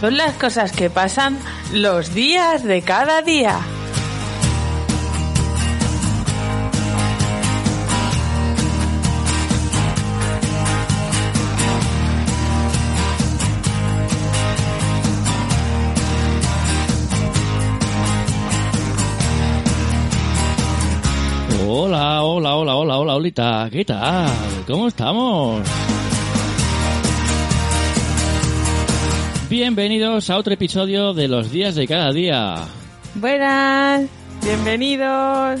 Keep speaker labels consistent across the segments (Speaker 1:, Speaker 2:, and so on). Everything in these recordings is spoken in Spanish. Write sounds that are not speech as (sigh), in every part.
Speaker 1: Son las cosas que pasan los días de cada día.
Speaker 2: Hola, hola, hola, hola, hola, Olita, ¿qué tal? ¿Cómo estamos? Bienvenidos a otro episodio de los días de cada día.
Speaker 1: Buenas, bienvenidos.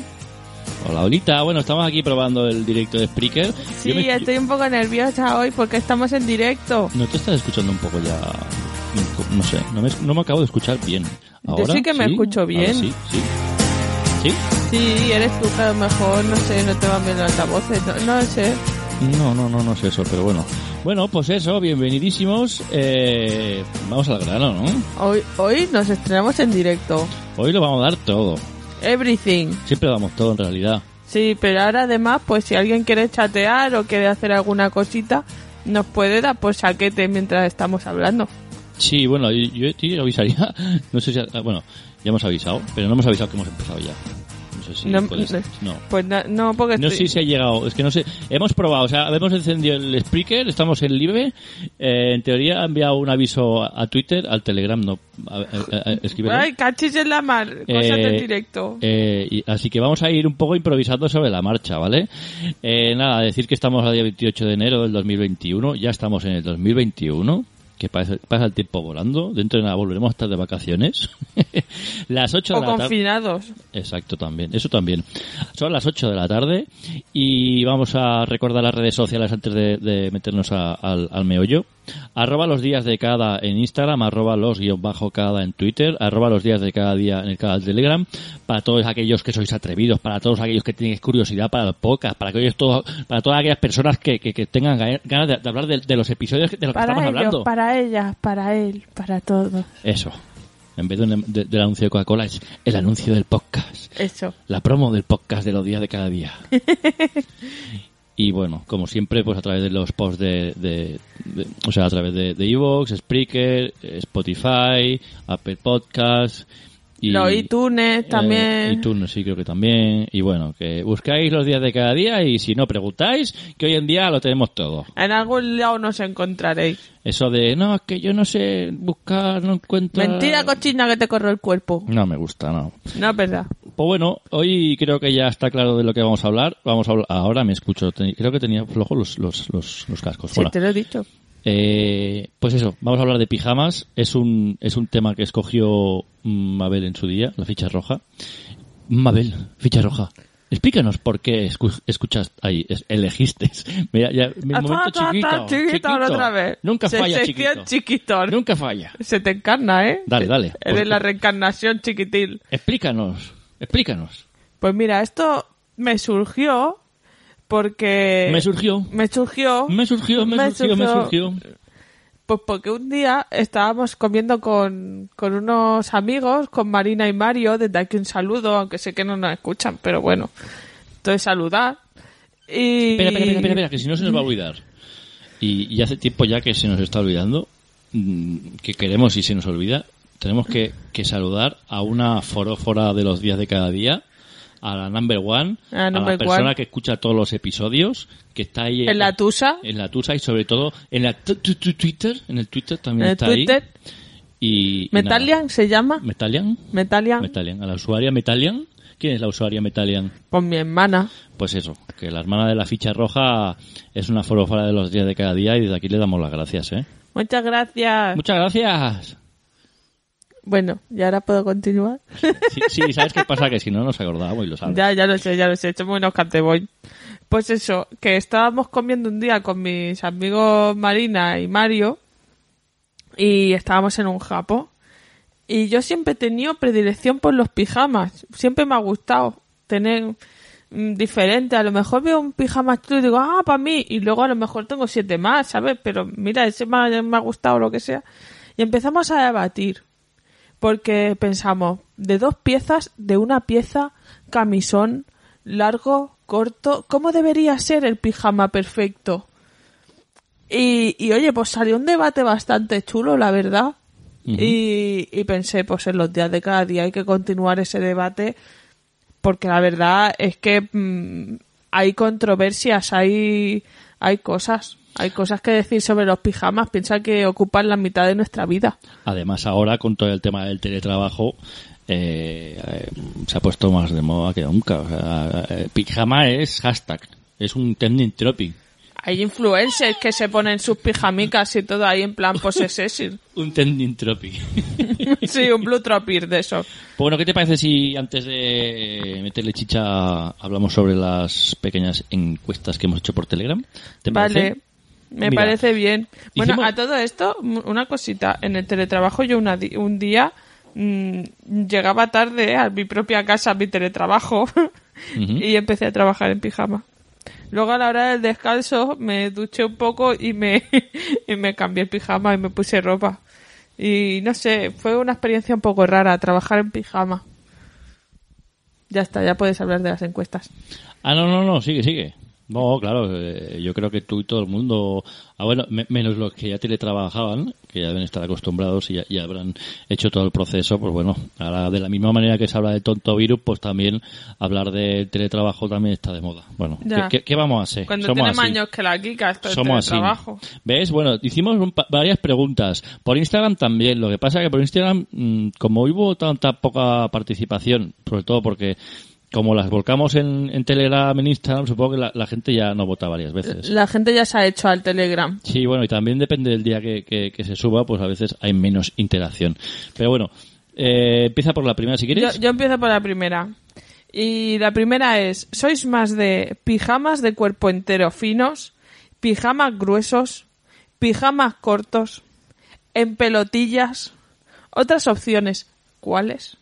Speaker 2: Hola, Olita. Bueno, estamos aquí probando el directo de Spreaker.
Speaker 1: Sí,
Speaker 2: Yo me-
Speaker 1: estoy un poco nerviosa hoy porque estamos en directo.
Speaker 2: ¿No te estás escuchando un poco ya? No sé, no me, no me acabo de escuchar bien. ¿Ahora?
Speaker 1: sí que me escucho
Speaker 2: Ahora
Speaker 1: bien.
Speaker 2: sí, sí. ¿Sí?
Speaker 1: Sí, eres tú que a lo mejor, no sé, no te van bien los altavoces, no, no sé.
Speaker 2: No, no, no, no es eso, pero bueno. Bueno, pues eso, bienvenidísimos. Eh, vamos al grano, ¿no?
Speaker 1: Hoy, hoy nos estrenamos en directo.
Speaker 2: Hoy lo vamos a dar todo.
Speaker 1: Everything.
Speaker 2: Siempre damos todo en realidad.
Speaker 1: Sí, pero ahora además, pues si alguien quiere chatear o quiere hacer alguna cosita, nos puede dar por saquete mientras estamos hablando.
Speaker 2: Sí, bueno, yo, yo te avisaría, (laughs) no sé si, ah, bueno, ya hemos avisado, pero no hemos avisado que hemos empezado ya. No sé si
Speaker 1: No,
Speaker 2: puede ser. no.
Speaker 1: Pues no, porque
Speaker 2: No
Speaker 1: estoy-
Speaker 2: sé si ha llegado, es que no sé, hemos probado, o sea, hemos encendido el Spreaker, estamos en live, eh, en teoría ha enviado un aviso a, Twitter, al Telegram, no, a, a- a- a- escríbelo.
Speaker 1: Ay, cachis en la mar, cosas
Speaker 2: Eh,
Speaker 1: del directo.
Speaker 2: Eh, y- así que vamos a ir un poco improvisando sobre la marcha, ¿vale? Eh, nada, decir que estamos a día 28 de enero del 2021, ya estamos en el 2021, que pasa, pasa el tiempo volando, dentro de nada volveremos a estar de vacaciones. (laughs) las 8 de
Speaker 1: o
Speaker 2: la tarde.
Speaker 1: confinados.
Speaker 2: Exacto, también, eso también. Son las 8 de la tarde y vamos a recordar las redes sociales antes de, de meternos a- al, al meollo. Arroba los días de cada en Instagram, arroba los guion bajo cada en Twitter, arroba los días de cada día en el canal Telegram, para todos aquellos que sois atrevidos, para todos aquellos que tenéis curiosidad para el podcast, para todo, para todas aquellas personas que, que, que tengan ga- ganas de, de hablar de, de los episodios de los que estamos
Speaker 1: ellos,
Speaker 2: hablando.
Speaker 1: para ellas, para él, para todos.
Speaker 2: Eso. En vez de un- de- del anuncio de Coca-Cola es el anuncio del podcast.
Speaker 1: Eso.
Speaker 2: La promo del podcast de los días de cada día. (laughs) y bueno, como siempre, pues a través de los posts de, de- o sea, a través de de Evox, Spreaker, eh, Spotify, Apple Podcast y
Speaker 1: Los iTunes
Speaker 2: eh,
Speaker 1: también.
Speaker 2: iTunes sí creo que también y bueno, que buscáis los días de cada día y si no preguntáis, que hoy en día lo tenemos todo.
Speaker 1: En algún lado nos encontraréis.
Speaker 2: Eso de, no, es que yo no sé buscar, no encuentro...
Speaker 1: Mentira cochina que te corro el cuerpo.
Speaker 2: No me gusta, no.
Speaker 1: No es verdad.
Speaker 2: Pues bueno, hoy creo que ya está claro de lo que vamos a hablar. Vamos a hablar, ahora me escucho, creo que tenía flojo los, los, los, los cascos.
Speaker 1: Sí,
Speaker 2: Hola.
Speaker 1: te lo he dicho.
Speaker 2: Eh, pues eso, vamos a hablar de pijamas. Es un, es un tema que escogió Mabel en su día, la ficha roja. Mabel, ficha roja. Explícanos por qué escu- escuchas ahí, elegiste. (laughs) Mira, ya, mi
Speaker 1: Ah,
Speaker 2: momento chiquito,
Speaker 1: chiquito, otra vez.
Speaker 2: Nunca
Speaker 1: Se-
Speaker 2: falla,
Speaker 1: sección
Speaker 2: chiquito. Nunca falla.
Speaker 1: Se te encarna, ¿eh?
Speaker 2: Dale, dale.
Speaker 1: Eres
Speaker 2: Pues-
Speaker 1: la reencarnación chiquitil.
Speaker 2: Explícanos, explícanos.
Speaker 1: Pues mira, esto me surgió porque...
Speaker 2: Me surgió.
Speaker 1: Me surgió...
Speaker 2: Me surgió, me,
Speaker 1: Me
Speaker 2: surgió, me
Speaker 1: surgió. Pues porque un día estábamos comiendo con, con unos amigos, con Marina y Mario, desde aquí un saludo, aunque sé que no nos escuchan, pero bueno, entonces saludar. Y...
Speaker 2: Espera, espera, espera, espera, espera, que si no se nos va a olvidar. Y, y hace tiempo ya que se nos está olvidando, mm, que queremos y se nos olvida, tenemos que, que saludar a una forófora de los días de cada día, a la number one,
Speaker 1: A
Speaker 2: a la
Speaker 1: number
Speaker 2: persona
Speaker 1: one.
Speaker 2: que escucha todos los episodios, que está ahí
Speaker 1: En la tusa,
Speaker 2: en la tusa y sobre todo en la Twitter, en el Twitter también
Speaker 1: en el
Speaker 2: está
Speaker 1: Twitter,
Speaker 2: ahí. Y, y
Speaker 1: Metalian se llama.
Speaker 2: Metalian,
Speaker 1: Metalian,
Speaker 2: Metalian, a la usuaria Metalian. ¿Quién es la usuaria Metalian?
Speaker 1: pues mi hermana.
Speaker 2: Pues eso, que la hermana de la ficha roja es una forófora de los días de cada día y desde aquí le damos las gracias, ¿eh?
Speaker 1: Muchas gracias.
Speaker 2: Muchas gracias.
Speaker 1: Bueno, y ahora puedo continuar.
Speaker 2: Sí, sí, ¿sabes qué pasa? Que si no nos acordábamos y lo sabes.
Speaker 1: Ya, ya lo sé, ya lo sé, somos unos canteboy. Pues eso, que estábamos comiendo un día con mis amigos Marina y Mario y estábamos en un japo. Y yo siempre he tenido predilección por los pijamas. Siempre me ha gustado tener mm, diferente. A lo mejor veo un pijama chulo y digo, ah, para mí. Y luego a lo mejor tengo siete más, ¿sabes? Pero mira, ese me ha, me ha gustado lo que sea. Y empezamos a debatir porque pensamos de dos piezas, de una pieza, camisón, largo, corto, ¿cómo debería ser el pijama perfecto? Y, y oye, pues salió un debate bastante chulo, la verdad. y, y pensé, pues en los días de cada día hay que continuar ese debate porque la verdad es que mm, hay controversias, hay, hay cosas. Hay cosas que decir sobre los pijamas. Piensa que ocupan la mitad de nuestra vida.
Speaker 2: Además, ahora con todo el tema del teletrabajo, eh, eh, se ha puesto más de moda que nunca. O sea, eh, pijama es hashtag, es un trending topic.
Speaker 1: Hay influencers que se ponen sus pijamicas y todo ahí en plan posesesir. (laughs)
Speaker 2: Un trending topic. (laughs)
Speaker 1: sí, un blue tropir de eso.
Speaker 2: Pues bueno, ¿qué te parece si antes de meterle chicha hablamos sobre las pequeñas encuestas que hemos hecho por Telegram? ¿Te parece?
Speaker 1: Me
Speaker 2: Mira,
Speaker 1: parece bien. Bueno, a todo esto, una cosita. En el teletrabajo yo una di- un día mm, llegaba tarde a mi propia casa, a mi teletrabajo, (laughs) y empecé a trabajar en pijama. Luego a la hora del descanso me duché un poco y me, (laughs) y me cambié el pijama y me puse ropa. Y no sé, fue una experiencia un poco rara trabajar en pijama. Ya está, ya puedes hablar de las encuestas.
Speaker 2: Ah, no, no, no, sigue, sigue. No, claro, eh, yo creo que tú y todo el mundo, ah, bueno, me- menos los que ya teletrabajaban, que ya deben estar acostumbrados y ya, ya habrán hecho todo el proceso, pues bueno, ahora de la misma manera que se habla de tonto virus, pues también hablar de teletrabajo también está de moda. Bueno, ¿qué, qué- qué vamos a hacer?
Speaker 1: Cuando
Speaker 2: Somos así.
Speaker 1: más años que la Kika, esto es
Speaker 2: Somos así.
Speaker 1: teletrabajo.
Speaker 2: ¿Ves? Bueno, hicimos un pa- varias preguntas. Por Instagram también. Lo que pasa es que por Instagram, mm, como hubo tanta poca participación, sobre todo porque como las volcamos en, en Telegram, en Instagram, supongo que la, la gente ya no vota varias veces.
Speaker 1: La gente ya se ha hecho al Telegram.
Speaker 2: Sí, bueno, y también depende del día que, que- que se suba, pues a veces hay menos interacción. Pero bueno, eh, empieza por la primera si
Speaker 1: Yo,
Speaker 2: quieres.
Speaker 1: yo empiezo por la primera. Y la primera es, ¿sois más de pijamas de cuerpo entero finos, pijamas gruesos, pijamas cortos, en pelotillas? Otras opciones, ¿cuáles?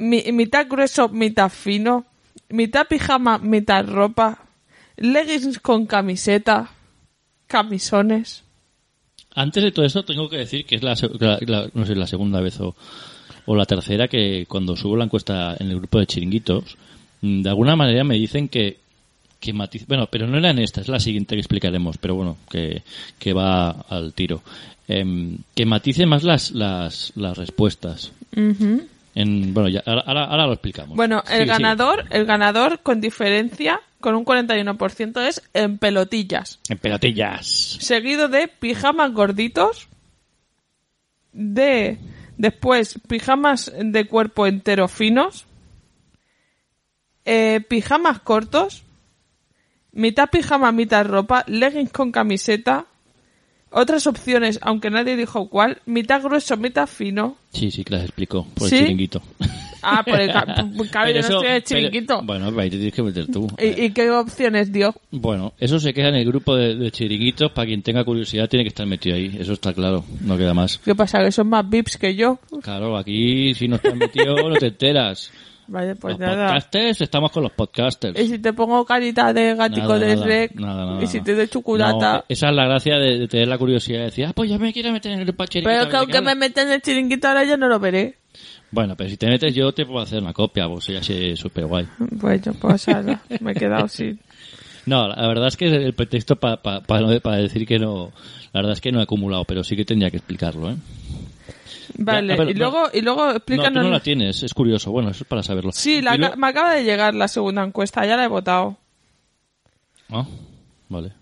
Speaker 1: Mi- mitad grueso, mitad fino, mitad pijama, mitad ropa, leggings con camiseta, camisones.
Speaker 2: Antes de todo esto, tengo que decir que es la, se- la- la- no sé, la segunda vez o, o la tercera que cuando subo la encuesta en el grupo de chiringuitos, mm, de alguna manera me dicen que, que matiz, bueno, pero no era en esta, es la siguiente que explicaremos, pero bueno, que, que va al tiro. Em, que matice más las, las, las respuestas. En, bueno, ya, ahora, lo explicamos.
Speaker 1: Bueno, el
Speaker 2: Sigue, sigue.
Speaker 1: ganador, el ganador con diferencia, con un 41% es en pelotillas.
Speaker 2: En pelotillas.
Speaker 1: Seguido de pijamas gorditos, de después pijamas de cuerpo entero finos, eh, pijamas cortos, mitad pijama, mitad ropa, leggings con camiseta, otras opciones, aunque nadie dijo cuál, mitad grueso, mitad fino.
Speaker 2: Sí, sí, que las explico por
Speaker 1: ¿Sí?
Speaker 2: el chiringuito.
Speaker 1: Ah, por el ca- (laughs) claro, yo
Speaker 2: Pero
Speaker 1: no estoy en el
Speaker 2: pero-
Speaker 1: chiringuito.
Speaker 2: bueno, ahí te tienes que meter tú.
Speaker 1: ¿Y, y qué opciones dio?
Speaker 2: Bueno, eso se queda en el grupo de, de chiringuitos. Para quien tenga curiosidad, tiene que estar metido ahí. Eso está claro. No queda más.
Speaker 1: ¿Qué pasa? ¿Que son más VIPs que yo?
Speaker 2: Claro, aquí si no estás metido, no te enteras.
Speaker 1: Vaya, pues
Speaker 2: los
Speaker 1: nada.
Speaker 2: podcasters, estamos con los podcasters.
Speaker 1: Y si te pongo carita de gatico
Speaker 2: Nada,
Speaker 1: de Shrek,
Speaker 2: nada, nada,
Speaker 1: y si te doy chocolata.
Speaker 2: No, esa es la gracia de, de tener la curiosidad de decir, ah, pues ya me quiero meter en el chiringuitos.
Speaker 1: pero que aunque me
Speaker 2: hablan".
Speaker 1: meten en el chiringuito ahora yo no lo veré.
Speaker 2: Bueno, pero si te metes yo te puedo hacer una copia, pues ya sé súper guay.
Speaker 1: Pues yo, pues me he quedado sin. (laughs)
Speaker 2: No, la verdad es que el pretexto para decir que no, la verdad es que no he acumulado, pero sí que tendría que explicarlo, ¿eh?
Speaker 1: Vale,
Speaker 2: ver,
Speaker 1: y luego, y luego
Speaker 2: No, tú
Speaker 1: explícanos.
Speaker 2: no la tienes, es curioso. Bueno, eso es para saberlo.
Speaker 1: sí, la me acaba de llegar la segunda encuesta, ya la he votado.
Speaker 2: Ah, vale.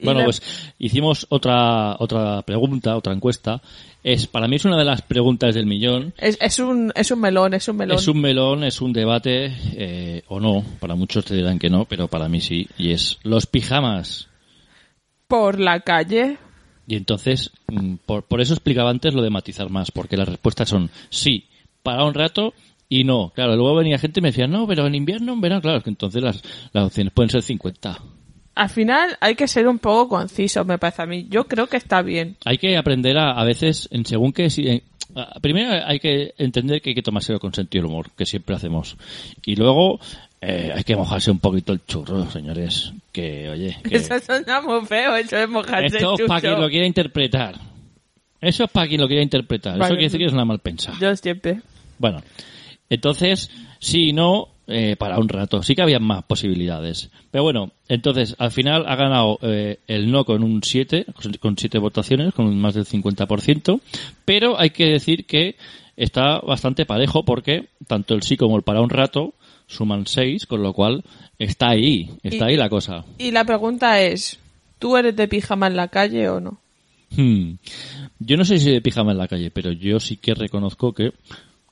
Speaker 2: Bueno,
Speaker 1: la-
Speaker 2: pues hicimos otra otra pregunta, otra encuesta. Es para mí es una de las preguntas del millón.
Speaker 1: es, es, un, es un melón, es un melón.
Speaker 2: Es un melón, es un debate eh, o no. Para muchos te dirán que no, pero para mí sí. Y es los pijamas.
Speaker 1: Por la calle.
Speaker 2: Y entonces, mm, por, por eso explicaba antes lo de matizar más, porque las respuestas son sí, para un rato y no. Claro, luego venía gente y me decía, no, pero en invierno, en verano, claro, es que entonces las, las opciones pueden ser 50.
Speaker 1: Al final hay que ser un poco conciso, me parece a mí. Yo creo que está bien.
Speaker 2: Hay que aprender a, a veces, en según que... Si, en- primero hay que entender que hay que tomárselo con sentido del humor, que siempre hacemos. Y luego eh, hay que mojarse un poquito el churro, señores. Que, oye, que
Speaker 1: Eso suena muy feo, eso es mojarse
Speaker 2: esto
Speaker 1: el
Speaker 2: es para quien lo quiera interpretar. Eso es para quien lo quiera interpretar.
Speaker 1: Vale.
Speaker 2: Eso quiere decir que es una mal pensada.
Speaker 1: Yo siempre.
Speaker 2: Bueno, entonces, sí y no, eh, para un rato. Sí que había más posibilidades. Pero bueno, entonces al final ha ganado eh, el no con un 7, con 7 votaciones, con más del 50%. Pero hay que decir que está bastante parejo porque tanto el sí como el para un rato suman 6, con lo cual está ahí, está
Speaker 1: Y-
Speaker 2: ahí la cosa.
Speaker 1: Y la pregunta es, ¿tú eres de pijama en la calle o no?
Speaker 2: Hmm. Yo no sé si de pijama en la calle, pero yo sí que reconozco que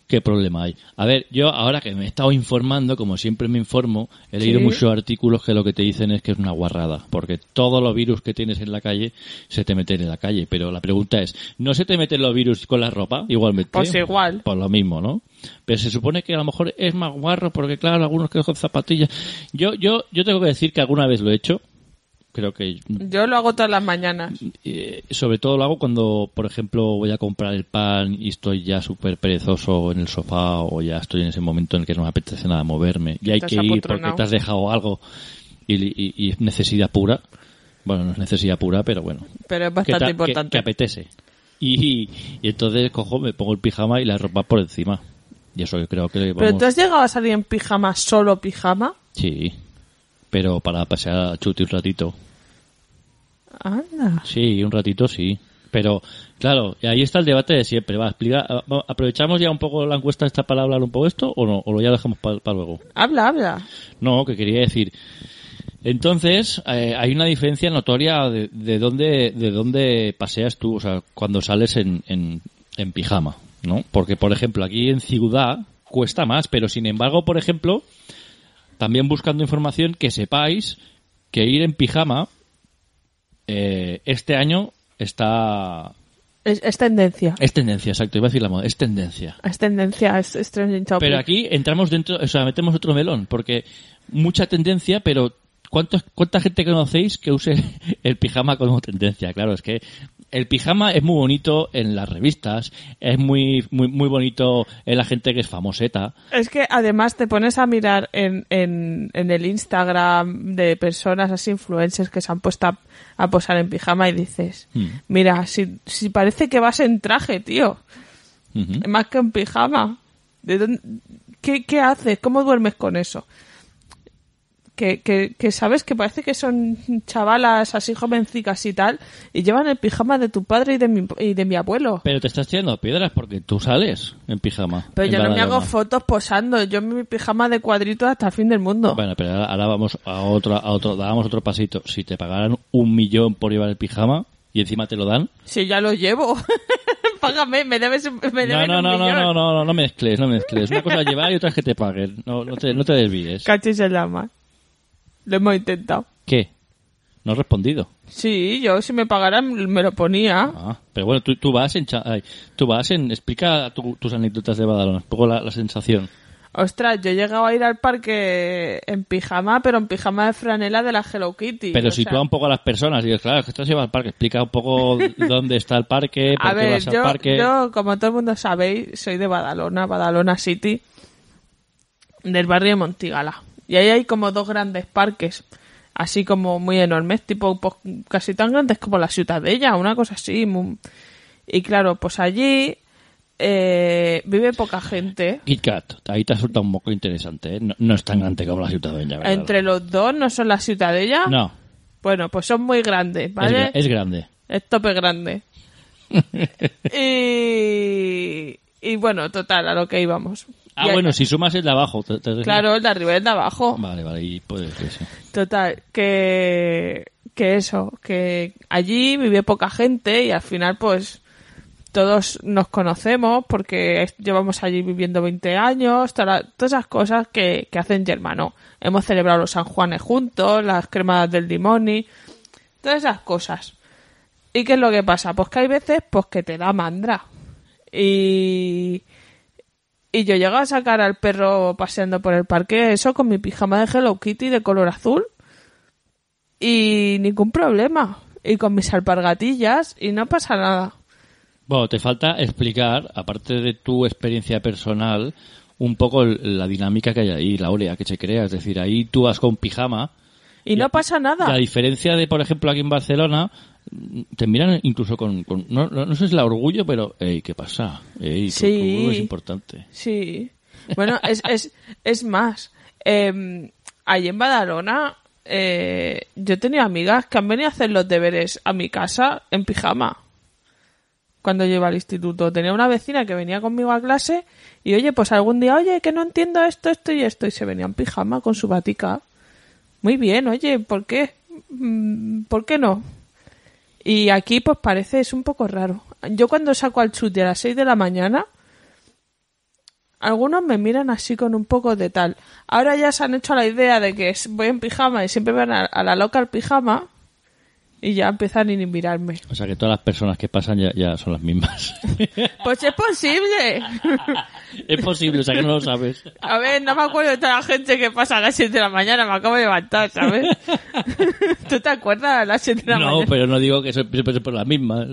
Speaker 2: qué problema hay. A ver, yo ahora que me he estado informando, como siempre me informo, he leído
Speaker 1: Sí.
Speaker 2: muchos artículos que lo que te dicen es que es una guarrada, porque todos los virus que tienes en la calle se te meten en la calle. Pero la pregunta es, ¿no se te meten los virus con la ropa igualmente?
Speaker 1: Pues igual.
Speaker 2: Por lo mismo, ¿no? Pero se supone que a lo mejor es más guarro, porque claro, algunos que con zapatillas. Yo, yo, yo tengo que decir que alguna vez lo he hecho. Creo que
Speaker 1: Yo lo hago todas las mañanas.
Speaker 2: eh, sobre todo lo hago cuando, por ejemplo, voy a comprar el pan y estoy ya súper perezoso en el sofá o ya estoy en ese momento en el que no me apetece nada moverme y hay que ir porque te has dejado algo y, es necesidad pura. Bueno, no es necesidad pura, pero bueno.
Speaker 1: Pero es
Speaker 2: que,
Speaker 1: bastante
Speaker 2: ta- que-
Speaker 1: importante.
Speaker 2: que apetece. Y, y entonces cojo, me pongo el pijama y la ropa por encima. Y eso yo creo que
Speaker 1: ¿Pero
Speaker 2: vamos...
Speaker 1: tú has llegado a salir en pijama, solo pijama?
Speaker 2: Sí, pero para pasear a Chuti un ratito.
Speaker 1: Anda.
Speaker 2: Sí, un ratito sí. Pero, claro, ahí está el debate de siempre. Va, explica, va, ¿Aprovechamos ya un poco la encuesta esta para hablar un poco esto o no? ¿O lo ya dejamos para luego?
Speaker 1: Habla, habla.
Speaker 2: No, que quería decir. Entonces, eh, hay una diferencia notoria de, de dónde, de dónde paseas tú, o sea, cuando sales en, en, en pijama, ¿no? Porque, por ejemplo, aquí en ciudad cuesta más, pero sin embargo, por ejemplo, también buscando información, que sepáis que ir en pijama eh, este año está...
Speaker 1: Es, es tendencia.
Speaker 2: Es tendencia, exacto, iba a decir la moda, es tendencia.
Speaker 1: Es tendencia, es, es trending topic.
Speaker 2: Pero aquí entramos dentro, o sea, metemos otro melón, porque mucha tendencia, pero ¿cuántos, ¿cuánta gente conocéis que use (laughs) el pijama como tendencia? Claro, es que el pijama es muy bonito en las revistas, es muy, muy, muy bonito en la gente que es famoseta.
Speaker 1: Es que además te pones a mirar en, en, en el Instagram de personas así influencers que se han puesto a, a posar en pijama y dices,
Speaker 2: Hmm.
Speaker 1: mira, si, si parece que vas en traje, tío, más que en pijama. ¿De dónde- qué, ¿Qué haces? ¿Cómo duermes con eso? Que, que, que sabes que parece que son chavalas así jovencicas y tal, y llevan el pijama de tu padre y de mi, y de mi abuelo.
Speaker 2: Pero te estás tirando piedras porque tú sales en pijama.
Speaker 1: Pero
Speaker 2: en
Speaker 1: yo no me hago fotos posando, yo mi pijama de cuadritos hasta el fin del mundo.
Speaker 2: Bueno, pero ahora, ahora vamos a otro, a otro, dábamos otro pasito. Si te pagaran un millón por llevar el pijama y encima te lo dan,
Speaker 1: Si ya lo llevo. (laughs) Págame, me debes, me
Speaker 2: No,
Speaker 1: deben
Speaker 2: no,
Speaker 1: un
Speaker 2: no, no,
Speaker 1: millón.
Speaker 2: no, no, no, no mezcles, no mezcles. Una cosa es llevar y otra es que te paguen. No, no te, no te desvíes.
Speaker 1: Cachis en la mar. Lo hemos intentado.
Speaker 2: ¿Qué? No has respondido.
Speaker 1: Sí, yo si me pagaran me lo ponía.
Speaker 2: Ah, pero bueno, tú, tú vas en... cha- ay, tú vas en... Explica tu- tus anécdotas de Badalona, un poco la, la sensación.
Speaker 1: Ostras, yo he llegado a ir al parque en pijama, pero en pijama de franela de la Hello Kitty.
Speaker 2: Pero sitúa
Speaker 1: sea,
Speaker 2: un poco a las personas y dices, claro, que estás llevas al parque. Explica un poco (laughs) dónde está el parque, por
Speaker 1: A
Speaker 2: qué
Speaker 1: ver,
Speaker 2: vas al
Speaker 1: yo,
Speaker 2: parque.
Speaker 1: yo, como todo el mundo sabéis, soy de Badalona, Badalona City, del barrio de Montigala. Y ahí hay como dos grandes parques, así como muy enormes, tipo pues, casi tan grandes como la Ciutadella, una cosa así. muy- Y claro, pues allí eh, vive poca gente.
Speaker 2: Kit Kat, ahí te ha soltado un poco interesante, ¿eh? No, no es tan grande como la ciudadeña, ¿verdad?
Speaker 1: Entre los dos no son la Ciutadella.
Speaker 2: No,
Speaker 1: Bueno, pues son muy grandes,
Speaker 2: es,
Speaker 1: ¿vale?
Speaker 2: es grande.
Speaker 1: Es tope grande. (laughs) y, y bueno, total, a lo que íbamos.
Speaker 2: Ah, bueno, si sumas el de abajo. te- te-
Speaker 1: Claro, el de arriba y el de abajo.
Speaker 2: Vale, vale, y puede sí.
Speaker 1: Total, que, que eso, que allí vive poca gente y al final pues todos nos conocemos porque llevamos allí viviendo 20 años, toda- todas esas cosas que, que hacen Germano. Hemos celebrado los San Juanes juntos, las cremadas del Dimoni, todas esas cosas. ¿Y qué es lo que pasa? Pues que hay veces pues que te da mandra. Y, y yo llego a sacar al perro paseando por el parque, eso con mi pijama de Hello Kitty de color azul. Y ningún problema. Y con mis alpargatillas y no pasa nada.
Speaker 2: Bueno, te falta explicar, aparte de tu experiencia personal, un poco la dinámica que hay ahí, la orea que se crea. Es decir, ahí tú vas con pijama.
Speaker 1: Y no pasa
Speaker 2: Y
Speaker 1: nada.
Speaker 2: a diferencia de, por ejemplo, aquí en Barcelona, te miran incluso con... con- no, no, sé si es el orgullo, pero... Ey, ¿qué pasa?
Speaker 1: Sí.
Speaker 2: tu es importante.
Speaker 1: Sí. Bueno, es, es, es más. Eh, allí en Badalona, eh, yo tenía amigas que han venido a hacer los deberes a mi casa en pijama. Cuando yo iba al instituto. Tenía una vecina que venía conmigo a clase y, oye, pues algún día, oye, que no entiendo esto, esto y esto. Y se venía en pijama con su batica. Muy bien, oye, ¿por qué? Mm, ¿Por qué no? Y aquí, pues parece, es un poco raro. Yo cuando saco al chute a las 6 de la mañana, algunos me miran así con un poco de tal. Ahora ya se han hecho la idea de que voy en pijama y siempre van a, a la loca al pijama y ya empiezan a ni mirarme.
Speaker 2: O sea que todas las personas que pasan ya, ya son las mismas. (laughs)
Speaker 1: Pues es posible. (laughs)
Speaker 2: es posible, o sea que no lo sabes.
Speaker 1: A ver, no me acuerdo de toda la gente que pasa a las 7 de la mañana, me acabo de levantar, ¿sabes? (laughs) ¿Tú te acuerdas a las 7 de la
Speaker 2: No,
Speaker 1: mañana?
Speaker 2: pero no digo que siempre por las mismas.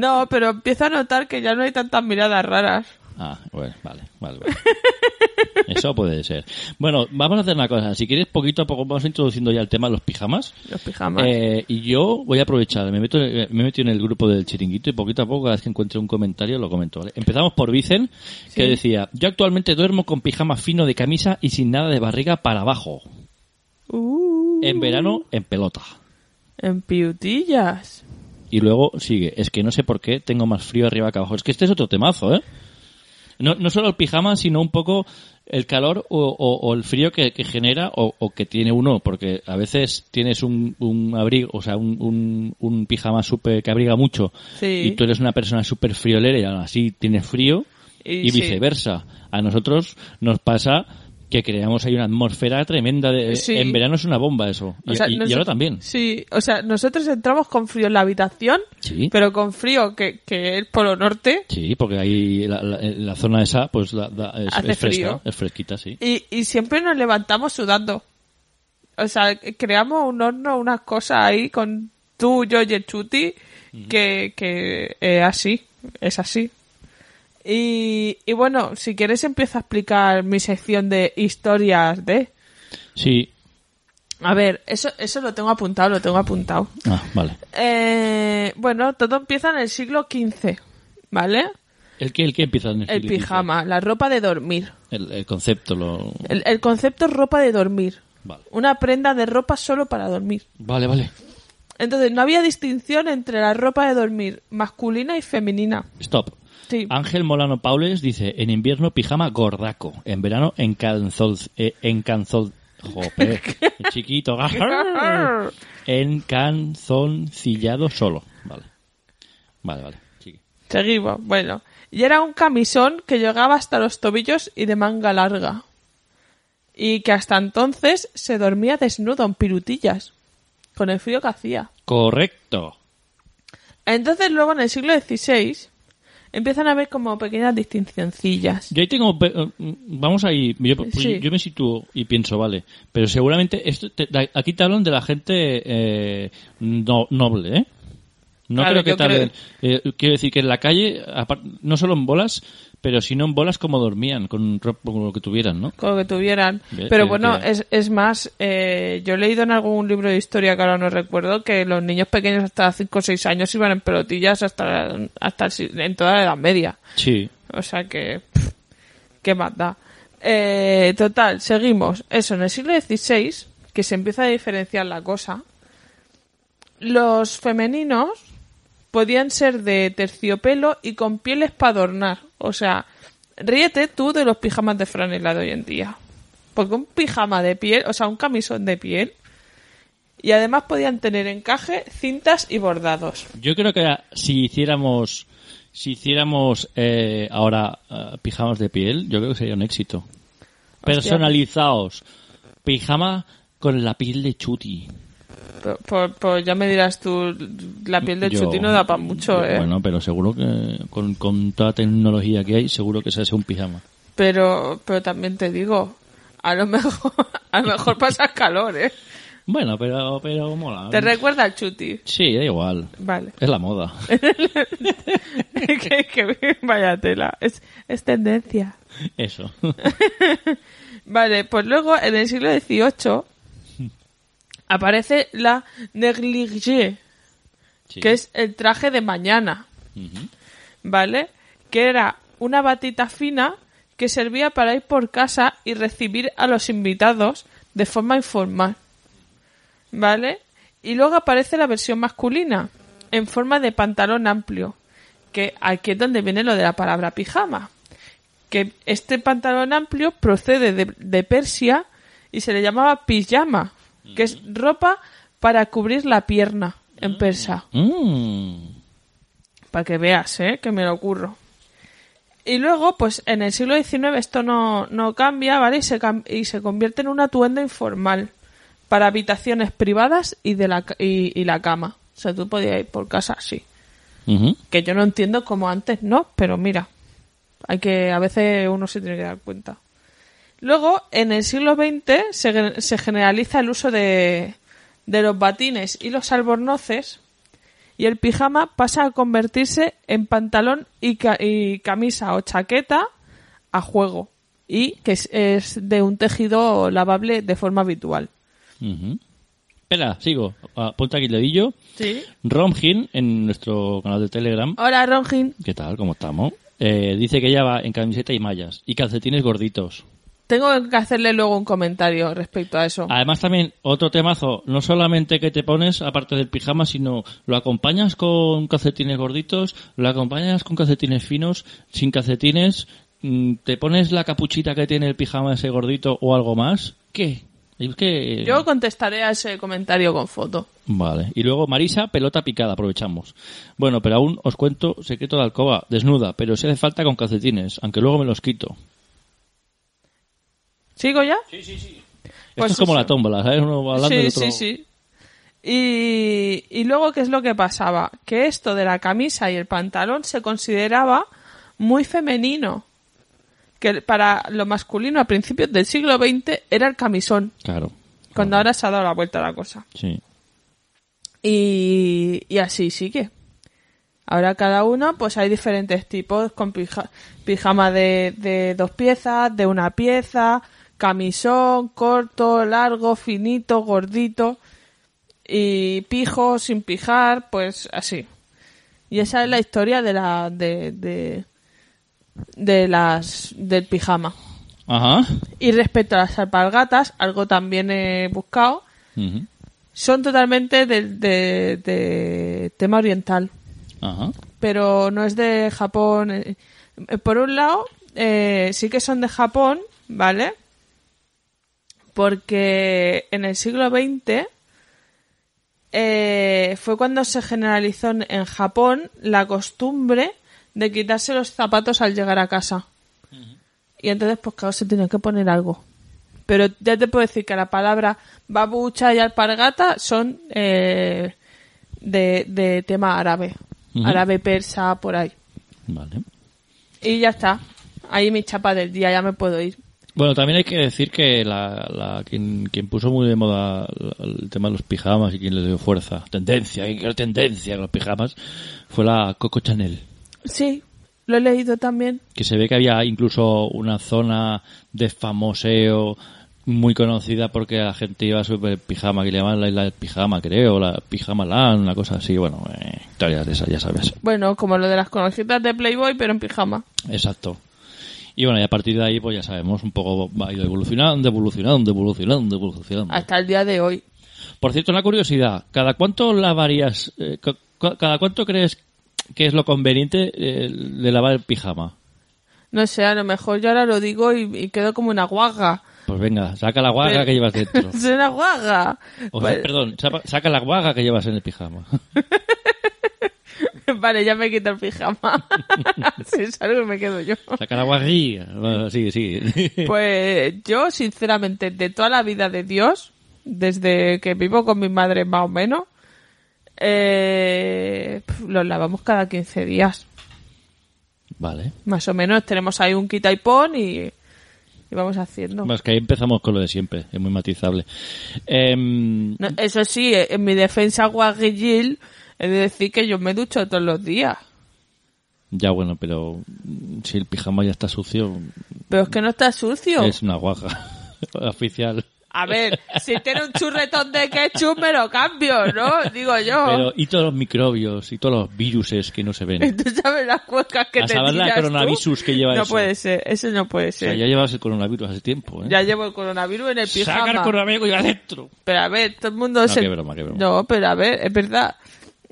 Speaker 1: No, pero empiezo a notar que ya no hay tantas miradas raras.
Speaker 2: Ah, bueno, vale, vale, vale. (laughs) Eso puede ser. Bueno, vamos a hacer una cosa. Si quieres, poquito a poco vamos introduciendo ya el tema de los pijamas.
Speaker 1: Los pijamas.
Speaker 2: Eh, y yo voy a aprovechar, me meto, me he metido en el grupo del chiringuito y poquito a poco, cada vez que encuentre un comentario, lo comento. ¿vale? Empezamos por Vicen, que
Speaker 1: Sí.
Speaker 2: decía, yo actualmente duermo con pijama fino de camisa y sin nada de barriga para abajo.
Speaker 1: Uh,
Speaker 2: En verano, en pelota.
Speaker 1: en piutillas.
Speaker 2: Y luego sigue, es que no sé por qué tengo más frío arriba que abajo. Es que este es otro temazo, ¿eh? No, no solo el pijama, sino un poco el calor o, o- o el frío que, que genera o, o que tiene uno, porque a veces tienes un, un abrigo, o sea, un, un, un pijama súper que abriga mucho
Speaker 1: Sí.
Speaker 2: y tú eres una persona súper friolera y aún así tienes frío
Speaker 1: Y
Speaker 2: y,
Speaker 1: sí.
Speaker 2: viceversa. A nosotros nos pasa que creamos ahí una atmósfera tremenda de...
Speaker 1: Sí.
Speaker 2: En verano es una bomba eso.
Speaker 1: O
Speaker 2: Y,
Speaker 1: sea,
Speaker 2: y- y
Speaker 1: nos-
Speaker 2: ahora también.
Speaker 1: Sí, o sea, nosotros entramos con frío en la habitación,
Speaker 2: Sí.
Speaker 1: pero con frío que, que el Polo Norte.
Speaker 2: Sí, porque ahí la, la- la zona esa pues da- es,
Speaker 1: Hace
Speaker 2: es fresca,
Speaker 1: frío.
Speaker 2: es fresquita, sí.
Speaker 1: Y, y siempre nos levantamos sudando. O sea, creamos un horno, unas cosas ahí con tú, yo y el chuti, que, que es así, es así. Y, y bueno, si quieres empiezo a explicar mi sección de historias de...
Speaker 2: Sí.
Speaker 1: A ver, eso, eso lo tengo apuntado, lo tengo apuntado.
Speaker 2: Ah, vale.
Speaker 1: Eh, bueno, todo empieza en el siglo XV, ¿vale?
Speaker 2: ¿El que, el empieza en el,
Speaker 1: El
Speaker 2: siglo
Speaker 1: pijama, la ropa de dormir.
Speaker 2: El, el concepto lo...
Speaker 1: El, el concepto es ropa de dormir.
Speaker 2: Vale.
Speaker 1: Una prenda de ropa solo para dormir.
Speaker 2: Vale, vale.
Speaker 1: Entonces, no había distinción entre la ropa de dormir masculina y femenina.
Speaker 2: Stop.
Speaker 1: Sí.
Speaker 2: Ángel Molano Paules dice, en invierno pijama gordaco, en verano en canzol... eh, en canzol... Jope, (laughs) chiquito. (laughs) (laughs) en canzoncillado solo. Vale. Vale, vale.
Speaker 1: Seguimos. Bueno, y era un camisón que llegaba hasta los tobillos y de manga larga. Y que hasta entonces se dormía desnudo en pirutillas. Con el frío que hacía.
Speaker 2: Correcto.
Speaker 1: Entonces luego en el siglo XVI empiezan a haber como pequeñas distincioncillas.
Speaker 2: Yo ahí tengo, pe- eh, vamos ahí, yo, pues
Speaker 1: Sí.
Speaker 2: yo me sitúo y pienso, vale, pero seguramente esto te- da- aquí te hablan de la gente eh, no- noble, ¿eh? No
Speaker 1: Claro,
Speaker 2: creo que te hablen, eh, quiero decir que en la calle, no solo en bolas, pero si no en bolas como dormían, con, con lo que tuvieran, ¿no?
Speaker 1: con lo que tuvieran. Pero bueno, es, es más, eh, yo he leído en algún libro de historia que ahora no recuerdo que los niños pequeños hasta 5 o 6 años iban en pelotillas hasta, hasta el en toda la Edad Media.
Speaker 2: Sí.
Speaker 1: O sea que, pff, ¿qué más da? Eh, total, seguimos. Eso, en el siglo XVI, que se empieza a diferenciar la cosa, los femeninos podían ser de terciopelo y con pieles para adornar. O sea, ríete tú de los pijamas de franela de hoy en día. Porque un pijama de piel, o sea, un camisón de piel, y además podían tener encaje, cintas y bordados.
Speaker 2: Yo creo que si hiciéramos, si hiciéramos eh, ahora eh, pijamas de piel, yo creo que sería un éxito. Personalizados. Pijama con la piel de chuti.
Speaker 1: Pues, pues- pues ya me dirás tú, la piel de
Speaker 2: Yo-
Speaker 1: chuti no da para mucho,
Speaker 2: yo-
Speaker 1: ¿eh?
Speaker 2: Bueno, pero seguro que con, con toda tecnología que hay, seguro que se hace un pijama.
Speaker 1: Pero, pero también te digo, a lo mejor, (laughs) a lo mejor pasas calor, ¿eh?
Speaker 2: Bueno, pero, pero mola.
Speaker 1: Te recuerda al chuti.
Speaker 2: Sí, da igual.
Speaker 1: Vale.
Speaker 2: Es la moda. (laughs)
Speaker 1: que, que- vaya tela. Es, es tendencia.
Speaker 2: Eso. (laughs)
Speaker 1: Vale, pues luego en el siglo XVIII aparece la négligé,
Speaker 2: Sí.
Speaker 1: que es el traje de mañana. ¿vale? Que era una batita fina que servía para ir por casa y recibir a los invitados de forma informal. ¿Vale? Y luego aparece la versión masculina, en forma de pantalón amplio, que aquí es donde viene lo de la palabra pijama. Que este pantalón amplio procede de, de Persia y se le llamaba pijama, que es ropa para cubrir la pierna en persa.
Speaker 2: Mm.
Speaker 1: Para que veas, ¿eh? Que me lo ocurro. Y luego, pues en el siglo XIX esto no, no cambia, ¿vale? Y se, y se convierte en un atuendo informal para habitaciones privadas y, de la, y, y la cama. O sea, tú podías ir por casa así. Que yo no entiendo como antes, no, pero mira, hay que, a veces uno se tiene que dar cuenta. Luego, en el siglo XX se, gen- se generaliza el uso de, de los batines y los albornoces y el pijama pasa a convertirse en pantalón y, ca- y camisa o chaqueta a juego y que es, es de un tejido lavable de forma habitual.
Speaker 2: Espera, sigo. Apunta aquí el dedillo.
Speaker 1: Sí.
Speaker 2: Romgin, en nuestro canal de Telegram,
Speaker 1: Hola, Ronjin.
Speaker 2: ¿qué tal? ¿Cómo estamos? Eh, dice que ella va en camiseta y mallas y calcetines gorditos.
Speaker 1: Tengo que hacerle luego un comentario respecto a eso.
Speaker 2: Además también otro temazo, no solamente que te pones aparte del pijama, sino lo acompañas con calcetines gorditos, lo acompañas con calcetines finos, sin calcetines, mm, te pones la capuchita que tiene el pijama ese gordito o algo más. ¿Qué? Es que...
Speaker 1: Yo contestaré a ese comentario con foto.
Speaker 2: Vale. Y luego Marisa, pelota picada, aprovechamos. Bueno, pero aún os cuento secreto de alcoba, desnuda, pero si hace falta con calcetines, aunque luego me los quito.
Speaker 1: ¿Sigo ya?
Speaker 2: Esto
Speaker 1: Pues
Speaker 2: es como la tómbola, ¿sabes? Uno va hablando y
Speaker 1: sí,
Speaker 2: otro...
Speaker 1: sí, sí. Y, y luego, ¿qué es lo que pasaba? Que esto de la camisa y el pantalón se consideraba muy femenino. Que para lo masculino a principios del siglo XX era el camisón.
Speaker 2: Claro.
Speaker 1: Cuando ahora se ha dado la vuelta a la cosa.
Speaker 2: Sí.
Speaker 1: Y, y así sigue. Ahora cada uno, pues hay diferentes tipos, con pija- pijama de, de dos piezas, de una pieza, camisón, corto, largo, finito, gordito, y pijo, sin pijar, pues así. Y esa es la historia de la, de, de, de las, del pijama.
Speaker 2: Ajá.
Speaker 1: Y respecto a las alpargatas, algo también he buscado, son totalmente del de, de tema oriental,
Speaker 2: Ajá.
Speaker 1: pero no es de Japón. Eh, eh, Por un lado, eh, sí que son de Japón, ¿vale? Porque en el siglo XX eh, fue cuando se generalizó en, Japón la costumbre de quitarse los zapatos al llegar a casa. Y entonces, pues claro, se tenía que poner algo. Pero ya te puedo decir que la palabra babucha y alpargata son eh, de, de tema árabe. Árabe, persa, por ahí.
Speaker 2: Vale.
Speaker 1: Y ya está. Ahí mi chapa del día, ya me puedo ir.
Speaker 2: Bueno, también hay que decir que la, la- quien, quien puso muy de moda el tema de los pijamas y quien le dio fuerza, tendencia, y que tendencia con los pijamas, fue la Coco Chanel.
Speaker 1: Sí, lo he leído también.
Speaker 2: Que se ve que había incluso una zona de famoseo muy conocida porque la gente iba súper pijama, que le llamaban la isla del pijama, creo, la pijama land, una cosa así, bueno, eh, historias de esas, ya sabes.
Speaker 1: Bueno, como lo de las conocidas de Playboy, pero en pijama.
Speaker 2: Exacto. Y bueno, y a partir de ahí, pues ya sabemos, un poco va a ir evolucionando, evolucionando, evolucionando, evolucionando.
Speaker 1: Hasta el día de hoy.
Speaker 2: Por cierto, una curiosidad, ¿cada cuánto lavarías, eh, cada cuánto crees que es lo conveniente eh, de lavar el pijama?
Speaker 1: No sé, a lo mejor yo ahora lo digo y, y quedo como una guaga.
Speaker 2: Pues venga, saca la guaga
Speaker 1: Pero-
Speaker 2: que llevas dentro. (laughs)
Speaker 1: Soy una guaga.
Speaker 2: O sea,
Speaker 1: Pues-
Speaker 2: perdón, saca la guaga que llevas en el pijama. (laughs) (laughs)
Speaker 1: vale, ya me quito el pijama. (laughs) si salgo me quedo yo.
Speaker 2: Saca la guaguilla. (laughs) Bueno, sí, sí.
Speaker 1: Pues yo, sinceramente, de toda la vida de Dios, desde que vivo con mi madre más o menos, eh, los lavamos cada 15 días.
Speaker 2: Vale.
Speaker 1: Más o menos tenemos ahí un quita y pon y, y vamos haciendo.
Speaker 2: Más que ahí empezamos con lo de siempre, es muy matizable. Em,
Speaker 1: No, eso sí, en mi defensa guaguillil, he de decir que yo me ducho todos los días.
Speaker 2: ya bueno, pero si el pijama ya está sucio,
Speaker 1: Pero es que no está sucio.
Speaker 2: es una guaga (laughs) oficial.
Speaker 1: A ver, si tiene un churretón de ketchup me lo cambio, ¿no? Digo yo.
Speaker 2: Pero, y todos los microbios y todos los viruses que no se ven. (laughs)
Speaker 1: ¿Tú sabes las cuecas que
Speaker 2: A
Speaker 1: te
Speaker 2: saber la
Speaker 1: tú?
Speaker 2: coronavirus que lleva
Speaker 1: No
Speaker 2: eso.
Speaker 1: puede ser, eso no puede
Speaker 2: O sea,
Speaker 1: ser.
Speaker 2: ya llevas el coronavirus hace tiempo, ¿eh?
Speaker 1: Ya llevo el coronavirus en el
Speaker 2: Saca el
Speaker 1: pijama.
Speaker 2: coronavirus y adentro.
Speaker 1: Pero a ver, todo el mundo se...
Speaker 2: qué broma, qué broma.
Speaker 1: No, pero a ver, es verdad.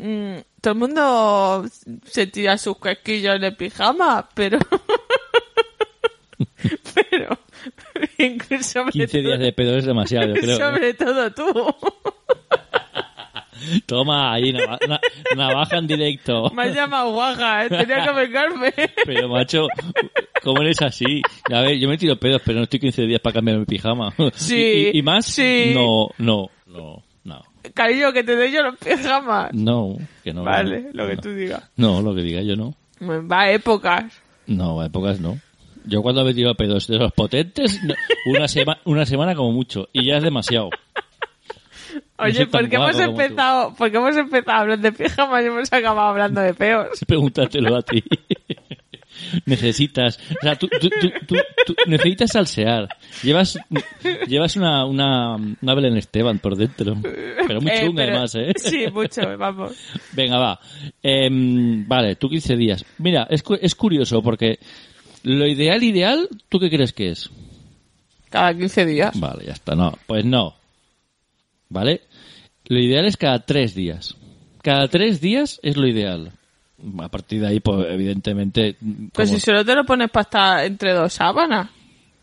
Speaker 1: Mm, todo el mundo se tira sus casquillos el pijama, pero... (laughs) pero... incluso sobre
Speaker 2: 15 días
Speaker 1: todo-
Speaker 2: de pedo es demasiado, creo. ¿eh?
Speaker 1: Sobre todo tú. (laughs)
Speaker 2: Toma, ahí, nava- na- navaja en directo.
Speaker 1: Me has llamado guaja, ¿eh? Tenía que vengarme.
Speaker 2: Pero, macho, ¿cómo eres así? A ver, yo me tiro pedos, pero no estoy 15 días para cambiar mi pijama.
Speaker 1: Sí,
Speaker 2: ¿Y, y- más?
Speaker 1: sí.
Speaker 2: No, no, no.
Speaker 1: Cariño, que te doy yo los (laughs) pijamas.
Speaker 2: No, que no.
Speaker 1: vale,
Speaker 2: no,
Speaker 1: lo que
Speaker 2: no.
Speaker 1: tú digas.
Speaker 2: No, lo que diga yo no.
Speaker 1: Va a épocas.
Speaker 2: No, a épocas no. Yo cuando me tiro pedos de los potentes, una, sema- una semana como mucho. Y ya es demasiado.
Speaker 1: Oye, ¿por qué hemos empezado, por qué hemos empezado hablando de pijamas y hemos acabado hablando de peos? (laughs)
Speaker 2: Pregúntatelo a ti. Necesitas, o sea, tú, tú, tú, tú- tú necesitas salsear. Llevas, llevas una, una, una Belén Esteban por dentro. Pero muy
Speaker 1: Eh,
Speaker 2: chunga
Speaker 1: pero-
Speaker 2: además, ¿eh?
Speaker 1: Sí, mucho, vamos.
Speaker 2: Venga, va. Em, vale, tú 15 días. Mira, es, es curioso porque lo ideal, ideal, ¿tú qué crees que es?
Speaker 1: Cada 15 días.
Speaker 2: Vale, ya está. No, pues no. ¿Vale? Lo ideal es cada tres días. Cada tres días es lo ideal. A partir de ahí, pues evidentemente...
Speaker 1: Pues si solo te lo pones para estar entre dos sábanas.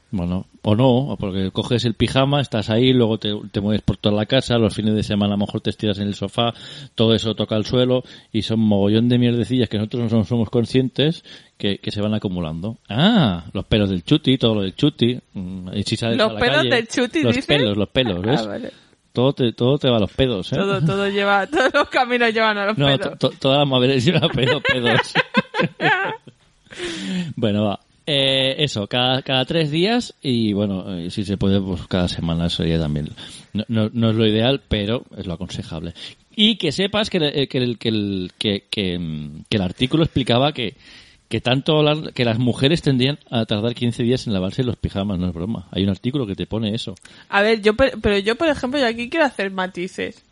Speaker 2: Bueno, o no, porque coges el pijama, estás ahí, luego te, te mueves por toda la casa, los fines de semana a lo mejor te estiras en el sofá, todo eso toca el suelo y son mogollón de mierdecillas que nosotros no somos conscientes que, que se van acumulando. Ah, los pelos del chuti, todo lo del chuti. mm, y si sales
Speaker 1: Los
Speaker 2: a la
Speaker 1: pelos
Speaker 2: calle,
Speaker 1: del chuti,
Speaker 2: Los
Speaker 1: ¿dices?
Speaker 2: pelos, los pelos, (laughs) ¿ves?
Speaker 1: Ah, vale.
Speaker 2: Todo te, todo te va a los pedos, ¿eh?
Speaker 1: Todo, todo lleva, (laughs) todos los caminos llevan a los
Speaker 2: No,
Speaker 1: pedos.
Speaker 2: to- to- toda la madre (laughs) lleva pedo, pedos. (laughs) bueno, va. Eh, eso, cada, cada tres días y bueno, eh, si se puede, pues cada semana sería también. No, no, no es lo ideal, pero es lo aconsejable. Y que sepas que, el- que, el, que, el, que, que, mm, que el artículo explicaba que, que tanto la- que las mujeres tendrían a tardar 15 días en lavarse los pijamas, no es broma. Hay un artículo que te pone eso.
Speaker 1: A ver, yo, pe- pero yo, por ejemplo, yo aquí quiero hacer matices.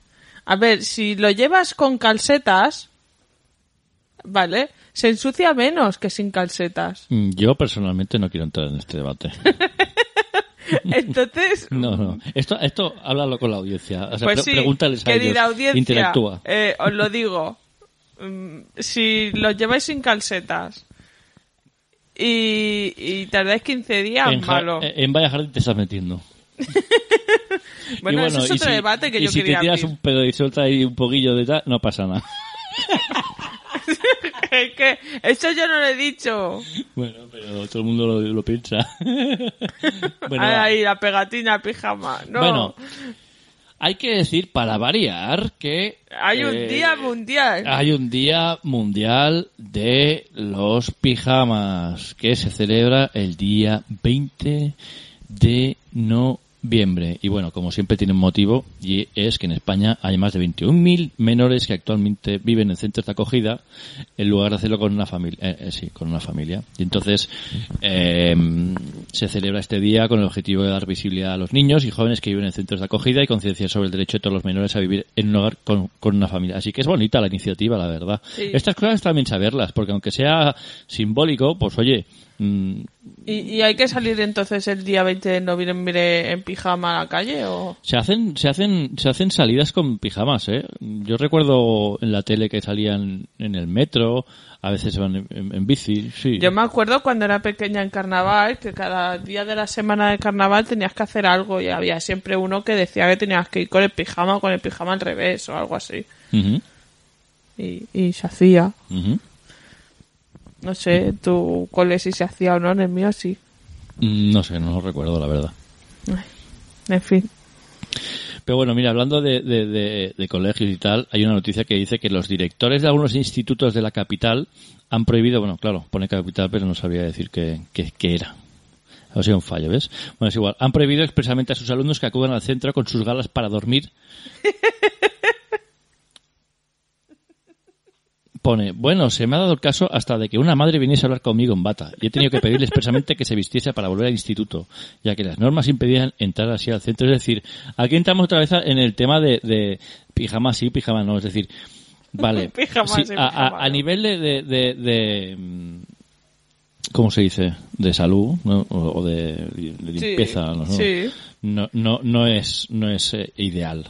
Speaker 1: A ver, si lo llevas con calcetas, ¿vale? Se ensucia menos que sin calcetas.
Speaker 2: Mm, Yo personalmente no quiero entrar en este debate. (laughs)
Speaker 1: Entonces, (laughs)
Speaker 2: No, no. Esto, esto háblalo con la audiencia. O sea,
Speaker 1: pues
Speaker 2: pre-
Speaker 1: sí,
Speaker 2: pregúntales a ellos.
Speaker 1: audiencia,
Speaker 2: Interactúa.
Speaker 1: eh, os lo digo. Mm, Si lo lleváis sin calcetas y, y tardáis 15 días,
Speaker 2: en,
Speaker 1: malo.
Speaker 2: eh, en vaya jardín te estás metiendo. (laughs)
Speaker 1: bueno, eso es otro
Speaker 2: si-
Speaker 1: debate que yo
Speaker 2: si
Speaker 1: quería
Speaker 2: te tiras
Speaker 1: abrir.
Speaker 2: un pedo y suelta ahí un poquillo de tal, no pasa nada. (laughs)
Speaker 1: Es que eso yo no lo he dicho.
Speaker 2: Bueno, pero todo el mundo lo, lo piensa. (laughs) bueno,
Speaker 1: ahí, la pegatina pijama. No.
Speaker 2: Bueno, hay que decir, para variar, que...
Speaker 1: hay un
Speaker 2: eh,
Speaker 1: día mundial.
Speaker 2: Hay un día mundial de los pijamas que se celebra el día 20 de noviembre. Y bueno, como siempre tiene un motivo y es que en España hay más de 21.000 menores que actualmente viven en centros de acogida en lugar de hacerlo con una familia. eh, eh, sí, con una familia. Y entonces eh, se celebra este día con el objetivo de dar visibilidad a los niños y jóvenes que viven en centros de acogida y concienciar sobre el derecho de todos los menores a vivir en un hogar con, con una familia. Así que es bonita la iniciativa, la verdad.
Speaker 1: Sí.
Speaker 2: Estas cosas también saberlas, porque aunque sea simbólico, pues oye, mm,
Speaker 1: ¿Y, y hay que salir entonces el día 20 de noviembre en pijama a la calle o...?
Speaker 2: se hacen, se hacen, se hacen salidas con pijamas, ¿eh? Yo recuerdo en la tele que salían en el metro, a veces se van en, en- en bici, sí.
Speaker 1: Yo me acuerdo cuando era pequeña en carnaval que cada día de la semana de carnaval tenías que hacer algo y había siempre uno que decía que tenías que ir con el pijama o con el pijama al revés o algo así. Y, y se hacía. No sé, tu cole si se hacía o no, en el mío sí.
Speaker 2: Mm, No sé, no lo recuerdo, la verdad.
Speaker 1: En fin.
Speaker 2: Pero bueno, mira, hablando de, de- de- de colegios y tal, hay una noticia que dice que los directores de algunos institutos de la capital han prohibido, bueno, claro, pone capital, pero no sabía decir qué qué- qué era. Ha sido un fallo, ¿ves? Bueno, es igual. Han prohibido expresamente a sus alumnos que acudan al centro con sus galas para dormir. (laughs) pone, bueno, se me ha dado el caso hasta de que una madre viniese a hablar conmigo en bata y he tenido que pedirle expresamente que se vistiese para volver al instituto, ya que las normas impedían entrar así al centro. Es decir, aquí entramos otra vez en el tema de, de pijama sí, pijama no. Es decir, vale, (laughs)
Speaker 1: Pijama
Speaker 2: sí,
Speaker 1: sí,
Speaker 2: a, nivel de, de, de- ¿cómo se dice? De salud ¿no? o, de, de limpieza, no,
Speaker 1: sí.
Speaker 2: no, no, no es, no es eh, ideal.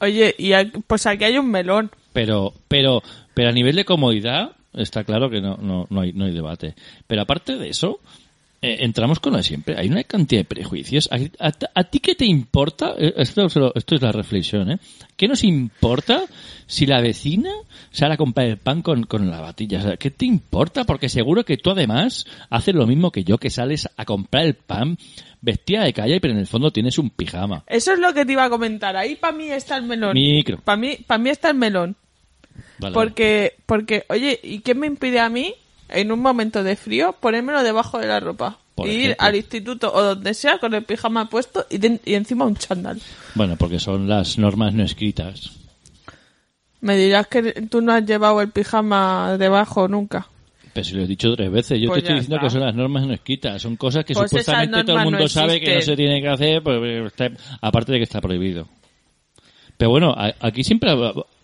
Speaker 1: Oye, y pues aquí hay un melón.
Speaker 2: Pero, pero, pero a nivel de comodidad, está claro que no, no, no hay, no hay debate. Pero aparte de eso, eh, entramos con lo de siempre. Hay una cantidad de prejuicios. ¿A, a- a ti qué te importa? Eh, Esto, esto es la reflexión, ¿eh? ¿Qué nos importa si la vecina sale a comprar el pan con, con la batilla? O sea, ¿Qué te importa? Porque seguro que tú además haces lo mismo que yo, que sales a comprar el pan vestida de calle, pero en el fondo tienes un pijama.
Speaker 1: Eso es lo que te iba a comentar. Ahí para mí está el melón.
Speaker 2: Micro.
Speaker 1: Para mí, para mí está el melón.
Speaker 2: Vale,
Speaker 1: Porque, porque, oye, ¿y qué me impide a mí, en un momento de frío, ponérmelo debajo de la ropa?
Speaker 2: Por
Speaker 1: ir
Speaker 2: ejemplo.
Speaker 1: al instituto o donde sea con el pijama puesto y, de- y encima un chándal.
Speaker 2: Bueno, porque son las normas no escritas.
Speaker 1: Me dirás que tú no has llevado el pijama debajo nunca.
Speaker 2: Pero si lo he dicho tres veces, yo
Speaker 1: Pues
Speaker 2: te estoy
Speaker 1: ya
Speaker 2: diciendo
Speaker 1: está.
Speaker 2: que son las normas no escritas, son cosas que
Speaker 1: Pues
Speaker 2: supuestamente todo el mundo
Speaker 1: no
Speaker 2: sabe que no se tiene que hacer, pues, está- aparte de que está prohibido. Pero bueno, aquí siempre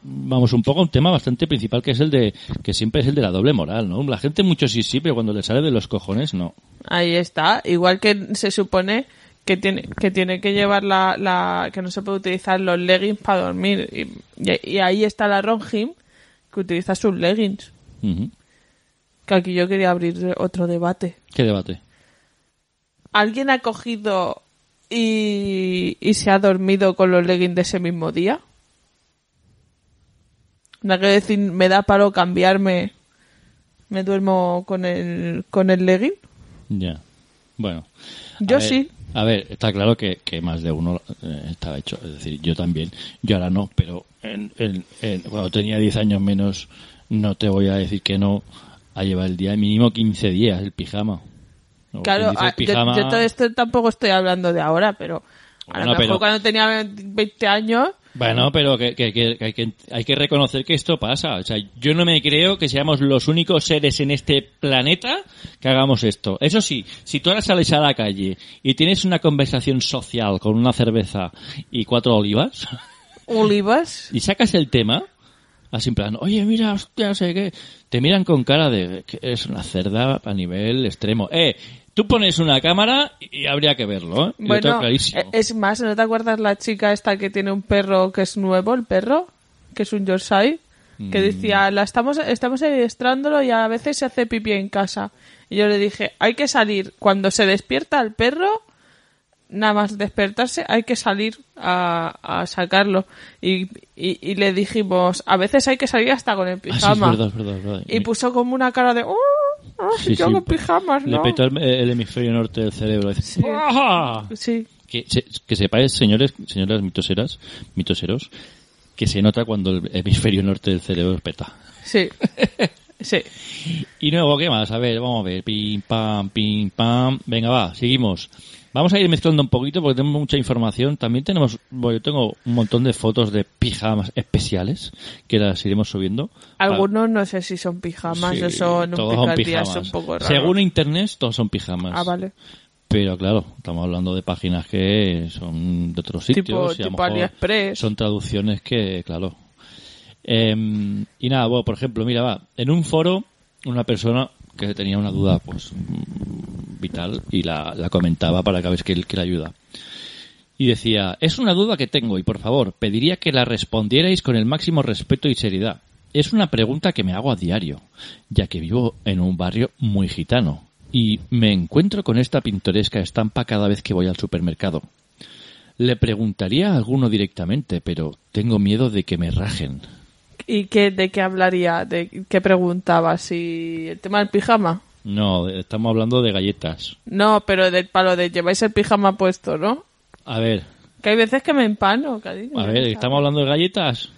Speaker 2: vamos un poco a un tema bastante principal que es el de que siempre es el de la doble moral, ¿no? La gente mucho sí sí, pero cuando le sale de los cojones no.
Speaker 1: Ahí está. Igual que se supone que tiene que tiene que llevar la, la que no se puede utilizar los leggings para dormir y, y- y ahí está la Ronjim que utiliza sus leggings. Que aquí yo quería abrir otro debate.
Speaker 2: ¿Qué debate?
Speaker 1: ¿Alguien ha cogido y, y se ha dormido con los leggings de ese mismo día? No hay que decir, me da palo cambiarme, me duermo con el, con el legging.
Speaker 2: Ya. Bueno. A
Speaker 1: Yo
Speaker 2: ver,
Speaker 1: sí.
Speaker 2: A ver, está claro que, que más de uno eh, estaba hecho. Es decir, yo también. Yo ahora no, pero en, en- en- cuando tenía 10 años menos, no te voy a decir que no a llevar el día mínimo 15 días el pijama. O
Speaker 1: Claro, ah, yo-
Speaker 2: pijama-
Speaker 1: yo, todo esto tampoco estoy hablando de ahora, pero a
Speaker 2: Bueno,
Speaker 1: lo mejor
Speaker 2: pero-
Speaker 1: cuando tenía 20 años,
Speaker 2: Bueno, pero que, que- que- hay, que, hay que reconocer que esto pasa. O sea, yo no me creo que seamos los únicos seres en este planeta que hagamos esto. Eso sí, si tú ahora sales a la calle y tienes una conversación social con una cerveza y cuatro olivas (laughs)
Speaker 1: olivas,
Speaker 2: y sacas el tema, así en plan, oye, mira, hostia, no sé qué, te miran con cara de que eres una cerda a nivel extremo. Eh, tú pones una cámara y habría que verlo, ¿eh?
Speaker 1: Bueno,
Speaker 2: clarísimo.
Speaker 1: eh, es más, ¿no te acuerdas la chica esta que tiene un perro que es nuevo, el perro? Que es un Yorkshire, que
Speaker 2: Mm.
Speaker 1: decía, la estamos, estamos adiestrándolo y a veces se hace pipí en casa. Y yo le dije, hay que salir, cuando se despierta el perro, nada más despertarse, hay que salir a, a sacarlo. Y, y, y le dijimos, a veces hay que salir hasta con el
Speaker 2: Ah, sí, es
Speaker 1: pijama.
Speaker 2: verdad, es verdad, es verdad.
Speaker 1: Y puso como una cara de, ¡Oh! Oh,
Speaker 2: Sí,
Speaker 1: yo
Speaker 2: sí,
Speaker 1: pijamas,
Speaker 2: Le
Speaker 1: ¿no?
Speaker 2: petó el, el hemisferio norte del cerebro. ¡Ah!
Speaker 1: Sí.
Speaker 2: Que, se- que sepáis, señores, señoras mitoseras, mitoseros, que se nota cuando el hemisferio norte del cerebro peta.
Speaker 1: Sí. (laughs) Sí.
Speaker 2: Y luego, ¿qué más? A ver, vamos a ver. Pim, pam, pim, pam. Venga, va, seguimos. Vamos a ir mezclando un poquito porque tenemos mucha información. También tenemos, bueno, yo tengo un montón de fotos de pijamas especiales que las iremos subiendo.
Speaker 1: Algunos no sé si son pijamas
Speaker 2: Sí,
Speaker 1: o son un
Speaker 2: son pijamas.
Speaker 1: un poco raros.
Speaker 2: Según internet, todos son pijamas.
Speaker 1: Ah, vale.
Speaker 2: Pero claro, estamos hablando de páginas que son de otros sitios.
Speaker 1: Tipo-
Speaker 2: y a
Speaker 1: tipo AliExpress.
Speaker 2: Son traducciones que, claro. Em, y nada, bueno, por ejemplo, mira, va, en un foro, una persona que tenía una duda, pues, vital, y la, la comentaba para que veáis que, que le ayuda. Y decía, es una duda que tengo y por favor, pediría que la respondierais con el máximo respeto y seriedad. Es una pregunta que me hago a diario, ya que vivo en un barrio muy gitano y me encuentro con esta pintoresca estampa cada vez que voy al supermercado. Le preguntaría a alguno directamente, pero tengo miedo de que me rajen.
Speaker 1: ¿Y qué, de qué hablaría? ¿De qué preguntaba? ¿Si el tema del pijama?
Speaker 2: No, estamos hablando de galletas.
Speaker 1: No, pero del palo de lleváis el pijama puesto, ¿no?
Speaker 2: A ver,
Speaker 1: Que hay veces que me empano, cariño.
Speaker 2: a ver, estamos hablando de galletas.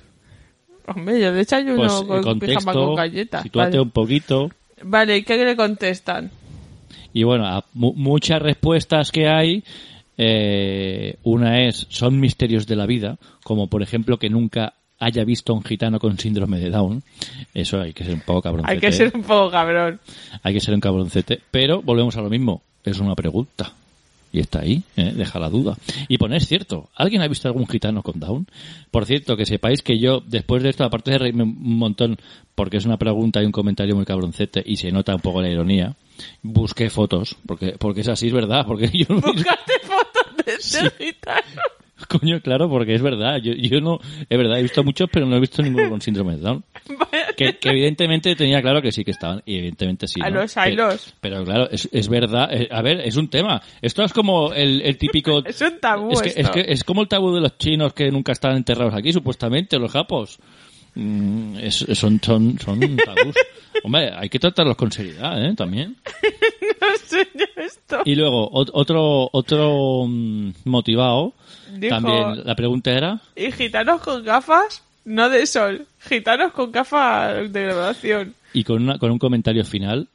Speaker 1: Hombre, yo desayuno
Speaker 2: Pues
Speaker 1: con
Speaker 2: contexto,
Speaker 1: pijama con galletas.
Speaker 2: sitúate
Speaker 1: Vale.
Speaker 2: un poquito.
Speaker 1: Vale, ¿y qué le contestan?
Speaker 2: Y bueno, a mu- muchas respuestas que hay, eh, una es, son misterios de la vida, como por ejemplo que nunca haya visto a un gitano con síndrome de Down. Eso hay que ser un poco cabroncete.
Speaker 1: Hay que ser un poco cabrón.
Speaker 2: Hay que ser un cabroncete. Pero volvemos a lo mismo. Es una pregunta. Y está ahí, ¿eh? deja la duda. Y poner es cierto, ¿alguien ha visto algún gitano con Down? Por cierto, que sepáis que yo, después de esto, aparte de reírme un montón, porque es una pregunta y un comentario muy cabroncete, y se nota un poco la ironía, busqué fotos, porque, porque es así, es verdad, porque (laughs) yo.
Speaker 1: Buscaste fotos de ese gitano. (laughs)
Speaker 2: Coño, claro, porque es verdad. Yo, yo no, es verdad, he visto muchos, pero no he visto ninguno con síndrome de Down. (laughs) Que, que evidentemente tenía claro que sí que estaban, y evidentemente sí.
Speaker 1: A los,
Speaker 2: Pero-
Speaker 1: los.
Speaker 2: Pero claro, es, es verdad. eh, A ver, es un tema. Esto es como el, el típico. (laughs)
Speaker 1: Es un tabú
Speaker 2: es que,
Speaker 1: esto.
Speaker 2: es que es como el tabú de los chinos que nunca están enterrados aquí, supuestamente, los japos. Mm, es- son, son, son tabús. Hombre, hay que tratarlos con seriedad, ¿eh? También.
Speaker 1: Yo esto.
Speaker 2: Y luego, ot- otro, otro mm, motivado.
Speaker 1: Dijo-
Speaker 2: También, la pregunta era.
Speaker 1: Y gitanos con gafas, no de sol. Gitanos con gafas de graduación.
Speaker 2: Y con, una, con un comentario final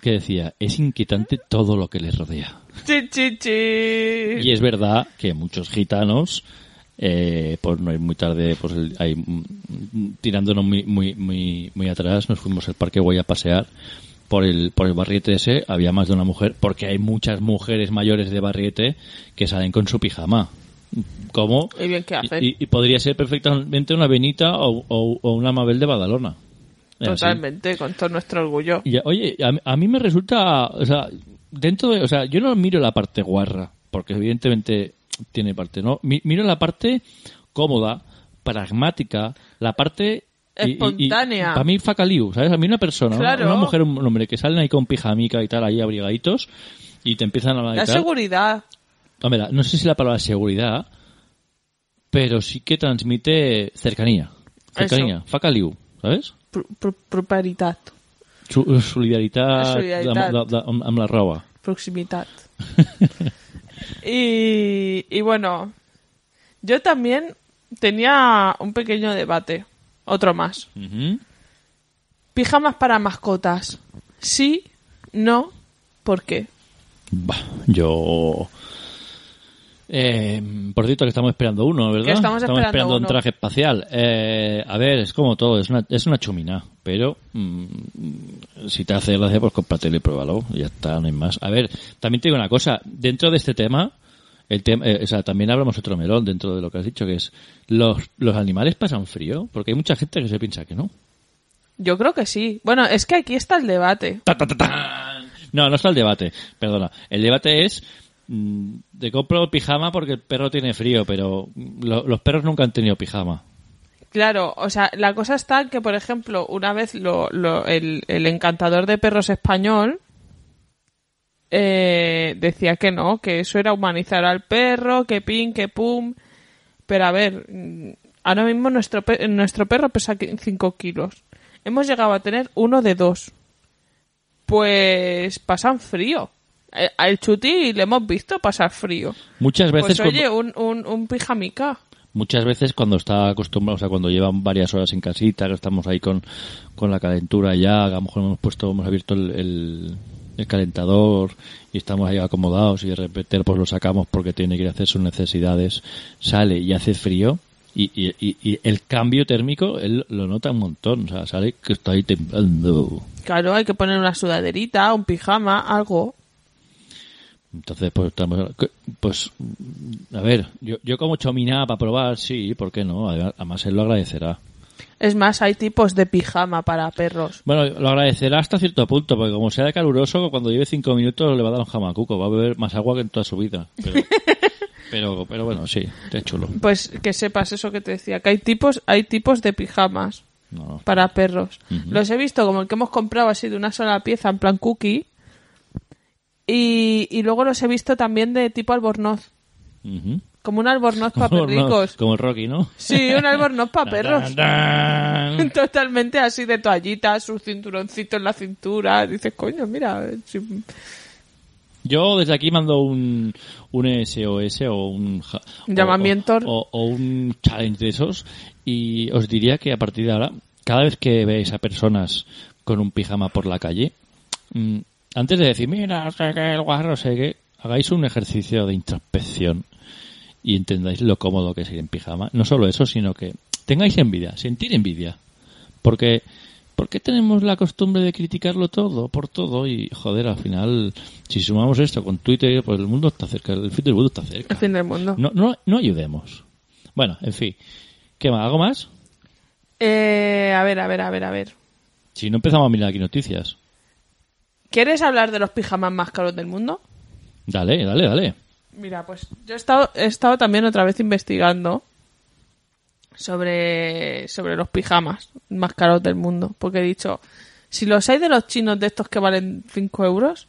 Speaker 2: que decía, es inquietante todo lo que les rodea.
Speaker 1: Chi, chi, chi.
Speaker 2: Y es verdad que muchos gitanos, eh, por no ir muy tarde, pues el- ahí, mm, tirándonos muy, muy, muy, muy atrás, nos fuimos al Parque Güey a pasear por el, por el barriete ese, había más de una mujer, porque hay muchas mujeres mayores de barriete que salen con su pijama. ¿Cómo?
Speaker 1: Y bien, ¿qué hacen?
Speaker 2: Y, y podría ser perfectamente una Benita o, o- o una Mabel de Badalona. Así.
Speaker 1: Totalmente, con todo nuestro orgullo.
Speaker 2: Y, oye, a, mí- a mí me resulta, o sea, dentro de, o sea, yo no miro la parte guarra, porque evidentemente tiene parte, ¿no? Mi- miro la parte cómoda, pragmática, la parte
Speaker 1: Espontánea.
Speaker 2: para mí facaliu, ¿sabes? A mí una persona, una-
Speaker 1: Claro.
Speaker 2: una, mujer, un hombre que salen ahí con pijamica y tal, ahí abrigaditos y te empiezan a hablar
Speaker 1: La seguridad.
Speaker 2: Hombre, no sé si la palabra seguridad, pero sí que transmite cercanía. Cercanía, facaliu, ¿sabes?
Speaker 1: Pr- pr- Properitat.
Speaker 2: Su, solidaritat,
Speaker 1: Solidaritat.
Speaker 2: amb, amb, amb, amb la roba.
Speaker 1: Proximitat. (laughs) y, y bueno, yo también tenía un pequeño debate. Otro más.
Speaker 2: Ujú.
Speaker 1: Pijamas para mascotas. Sí, no, ¿por qué?
Speaker 2: Bah, yo... Eh, por cierto, que estamos esperando uno, ¿verdad?
Speaker 1: Que estamos esperando
Speaker 2: un traje espacial. Eh, a ver, es como todo, es una, es una chumina. Pero mm, si te hace gracia, pues cómpratelo y pruébalo. Ya está, no hay más. A ver, también te digo una cosa. Dentro de este tema, el tema eh, o sea, también hablamos otro melón dentro de lo que has dicho, que es los, los animales pasan frío, porque hay mucha gente que se piensa que no.
Speaker 1: Yo creo que sí. Bueno, es que aquí está el debate.
Speaker 2: Ta, ta, ta, ta. No, no está el debate. Perdona. El debate es mm, te compro pijama porque el perro tiene frío, pero mm, lo- los perros nunca han tenido pijama.
Speaker 1: Claro, o sea, la cosa está que, por ejemplo, una vez lo, lo- el, el encantador de perros español eh, decía que no, que eso era humanizar al perro, que pin, que pum. Pero a ver, mm, ahora mismo nuestro, pe- nuestro perro pesa 5 kilos. Hemos llegado a tener uno de dos. Pues pasan frío. Eh, Al chuti le hemos visto pasar frío.
Speaker 2: Muchas veces,
Speaker 1: Pues oye,
Speaker 2: cuando,
Speaker 1: un, un, un pijamica.
Speaker 2: muchas veces cuando está acostumbrado, o sea, cuando llevan varias horas en casita, estamos ahí con, con la calentura ya, a lo mejor hemos puesto, hemos abierto el, el, el calentador y estamos ahí acomodados y de repente pues lo sacamos porque tiene que ir a hacer sus necesidades, sale y hace frío. Y, y, y, y el cambio térmico él lo nota un montón, o sea, sale que está ahí temblando.
Speaker 1: Claro, hay que poner una sudaderita, un pijama, algo.
Speaker 2: Entonces, pues, estamos, pues, a ver, yo, yo como chomina para probar, sí, ¿por qué no? Además, él lo agradecerá.
Speaker 1: Es más, hay tipos de pijama para perros.
Speaker 2: Bueno, lo agradecerá hasta cierto punto, porque como sea caluroso, cuando lleve cinco minutos le va a dar un jamacuco, va a beber más agua que en toda su vida. Pero, (laughs) pero, pero bueno, sí, es chulo.
Speaker 1: Pues que sepas eso que te decía, que hay tipos, hay tipos de pijamas
Speaker 2: No,
Speaker 1: para perros. Los he visto como el que hemos comprado así de una sola pieza, en plan cookie. Y, y luego los he visto también de tipo albornoz. Como un albornoz para perricos.
Speaker 2: como el Rocky, ¿no?
Speaker 1: Sí, un albornoz para (laughs) perros. (laughs) Totalmente así de toallita, su cinturoncito en la cintura. Dices, coño, mira. si-
Speaker 2: Yo desde aquí mando un, un SOS o un o-
Speaker 1: Llamamiento.
Speaker 2: o, o un challenge de esos y os diría que a partir de ahora, cada vez que veáis a personas con un pijama por la calle, mm, antes de decir, mira, no sé qué, el guarro, no sé qué, hagáis un ejercicio de introspección y entendáis lo cómodo que es ir en pijama. No solo eso, sino que tengáis envidia, sentir envidia. Porque, ¿por qué tenemos la costumbre de criticarlo todo, por todo? Y, joder, al final, si sumamos esto con Twitter, pues el mundo está cerca, el fin del mundo está cerca.
Speaker 1: El fin del mundo.
Speaker 2: No, no, no ayudemos. Bueno, en fin. ¿Qué más? ¿Algo más?
Speaker 1: Eh, a ver, a ver, a ver, a ver.
Speaker 2: Si no empezamos a mirar aquí noticias.
Speaker 1: ¿Quieres hablar de los pijamas más caros del mundo?
Speaker 2: Dale, dale, dale.
Speaker 1: Mira, pues yo he estado, he estado también otra vez investigando sobre, sobre los pijamas más caros del mundo. Porque he dicho, si los hay de los chinos de estos que valen 5 euros,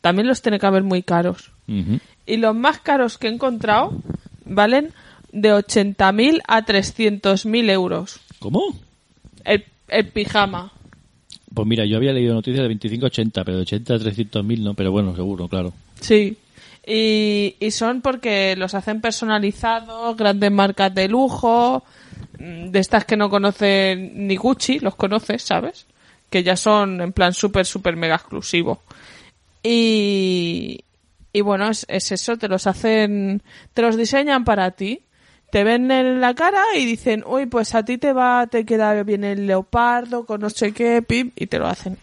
Speaker 1: también los tiene que haber muy caros. Y los más caros que he encontrado valen de 80.000 a 300.000 euros.
Speaker 2: ¿Cómo?
Speaker 1: El, el pijama.
Speaker 2: Pues mira, yo había leído noticias de 25 a 80, pero de 80 a 300 mil no, pero bueno, seguro, claro.
Speaker 1: Sí. Y, y son porque los hacen personalizados, grandes marcas de lujo, mm, de estas que no conocen ni Gucci, los conoces, ¿sabes? Que ya son en plan súper, súper mega exclusivo. Y, y bueno, es, es eso, te los hacen, te los diseñan para ti. Te ven en la cara y dicen, uy, pues a ti te va, te queda bien el leopardo con no sé qué, pim, y te lo hacen.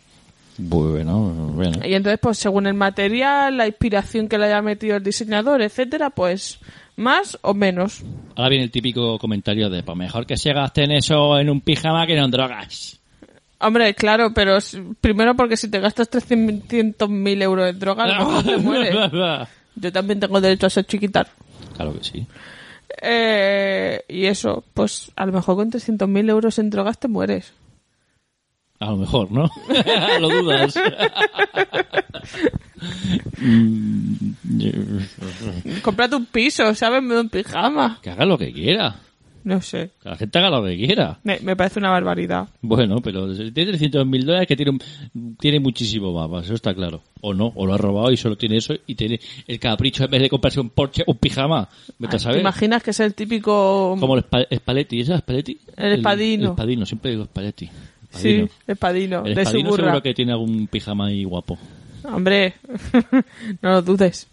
Speaker 2: Bueno, bueno.
Speaker 1: Y entonces, pues según el material, la inspiración que le haya metido el diseñador, etcétera, pues más o menos.
Speaker 2: Ahora viene el típico comentario de, pues mejor que se gasten eso en un pijama que no en drogas.
Speaker 1: Hombre, claro, pero primero porque si te gastas 300.000 euros en droga, a lo mejor te (laughs) mueres. (laughs) Yo también tengo derecho a ser chiquitar.
Speaker 2: Claro que sí.
Speaker 1: Eh, y eso, pues a lo mejor con 300.000 euros en drogas te mueres.
Speaker 2: A lo mejor, ¿no? (laughs) lo dudas. (laughs)
Speaker 1: Cómprate un piso, ¿sabes? Me doy un pijama.
Speaker 2: que haga lo que quiera.
Speaker 1: No sé.
Speaker 2: Que la gente haga lo que quiera.
Speaker 1: Me, me parece una barbaridad.
Speaker 2: Bueno, pero tiene 300 mil dólares que tiene, un- tiene muchísimo más, eso está claro. O no, o lo ha robado y solo tiene eso y tiene el capricho en vez de comprarse un Porsche, un pijama. ¿Vete a
Speaker 1: ¿Te
Speaker 2: saber?
Speaker 1: imaginas que es el típico...
Speaker 2: Como el Spa- Spalletti, ¿esa es Spalletti?
Speaker 1: El Espadino.
Speaker 2: El, Espadino, siempre digo Spalletti.
Speaker 1: Sí,
Speaker 2: Espadino.
Speaker 1: el padino,
Speaker 2: El
Speaker 1: de su
Speaker 2: Espadino
Speaker 1: burra.
Speaker 2: seguro que tiene algún pijama ahí guapo.
Speaker 1: Hombre, (laughs) no lo dudes.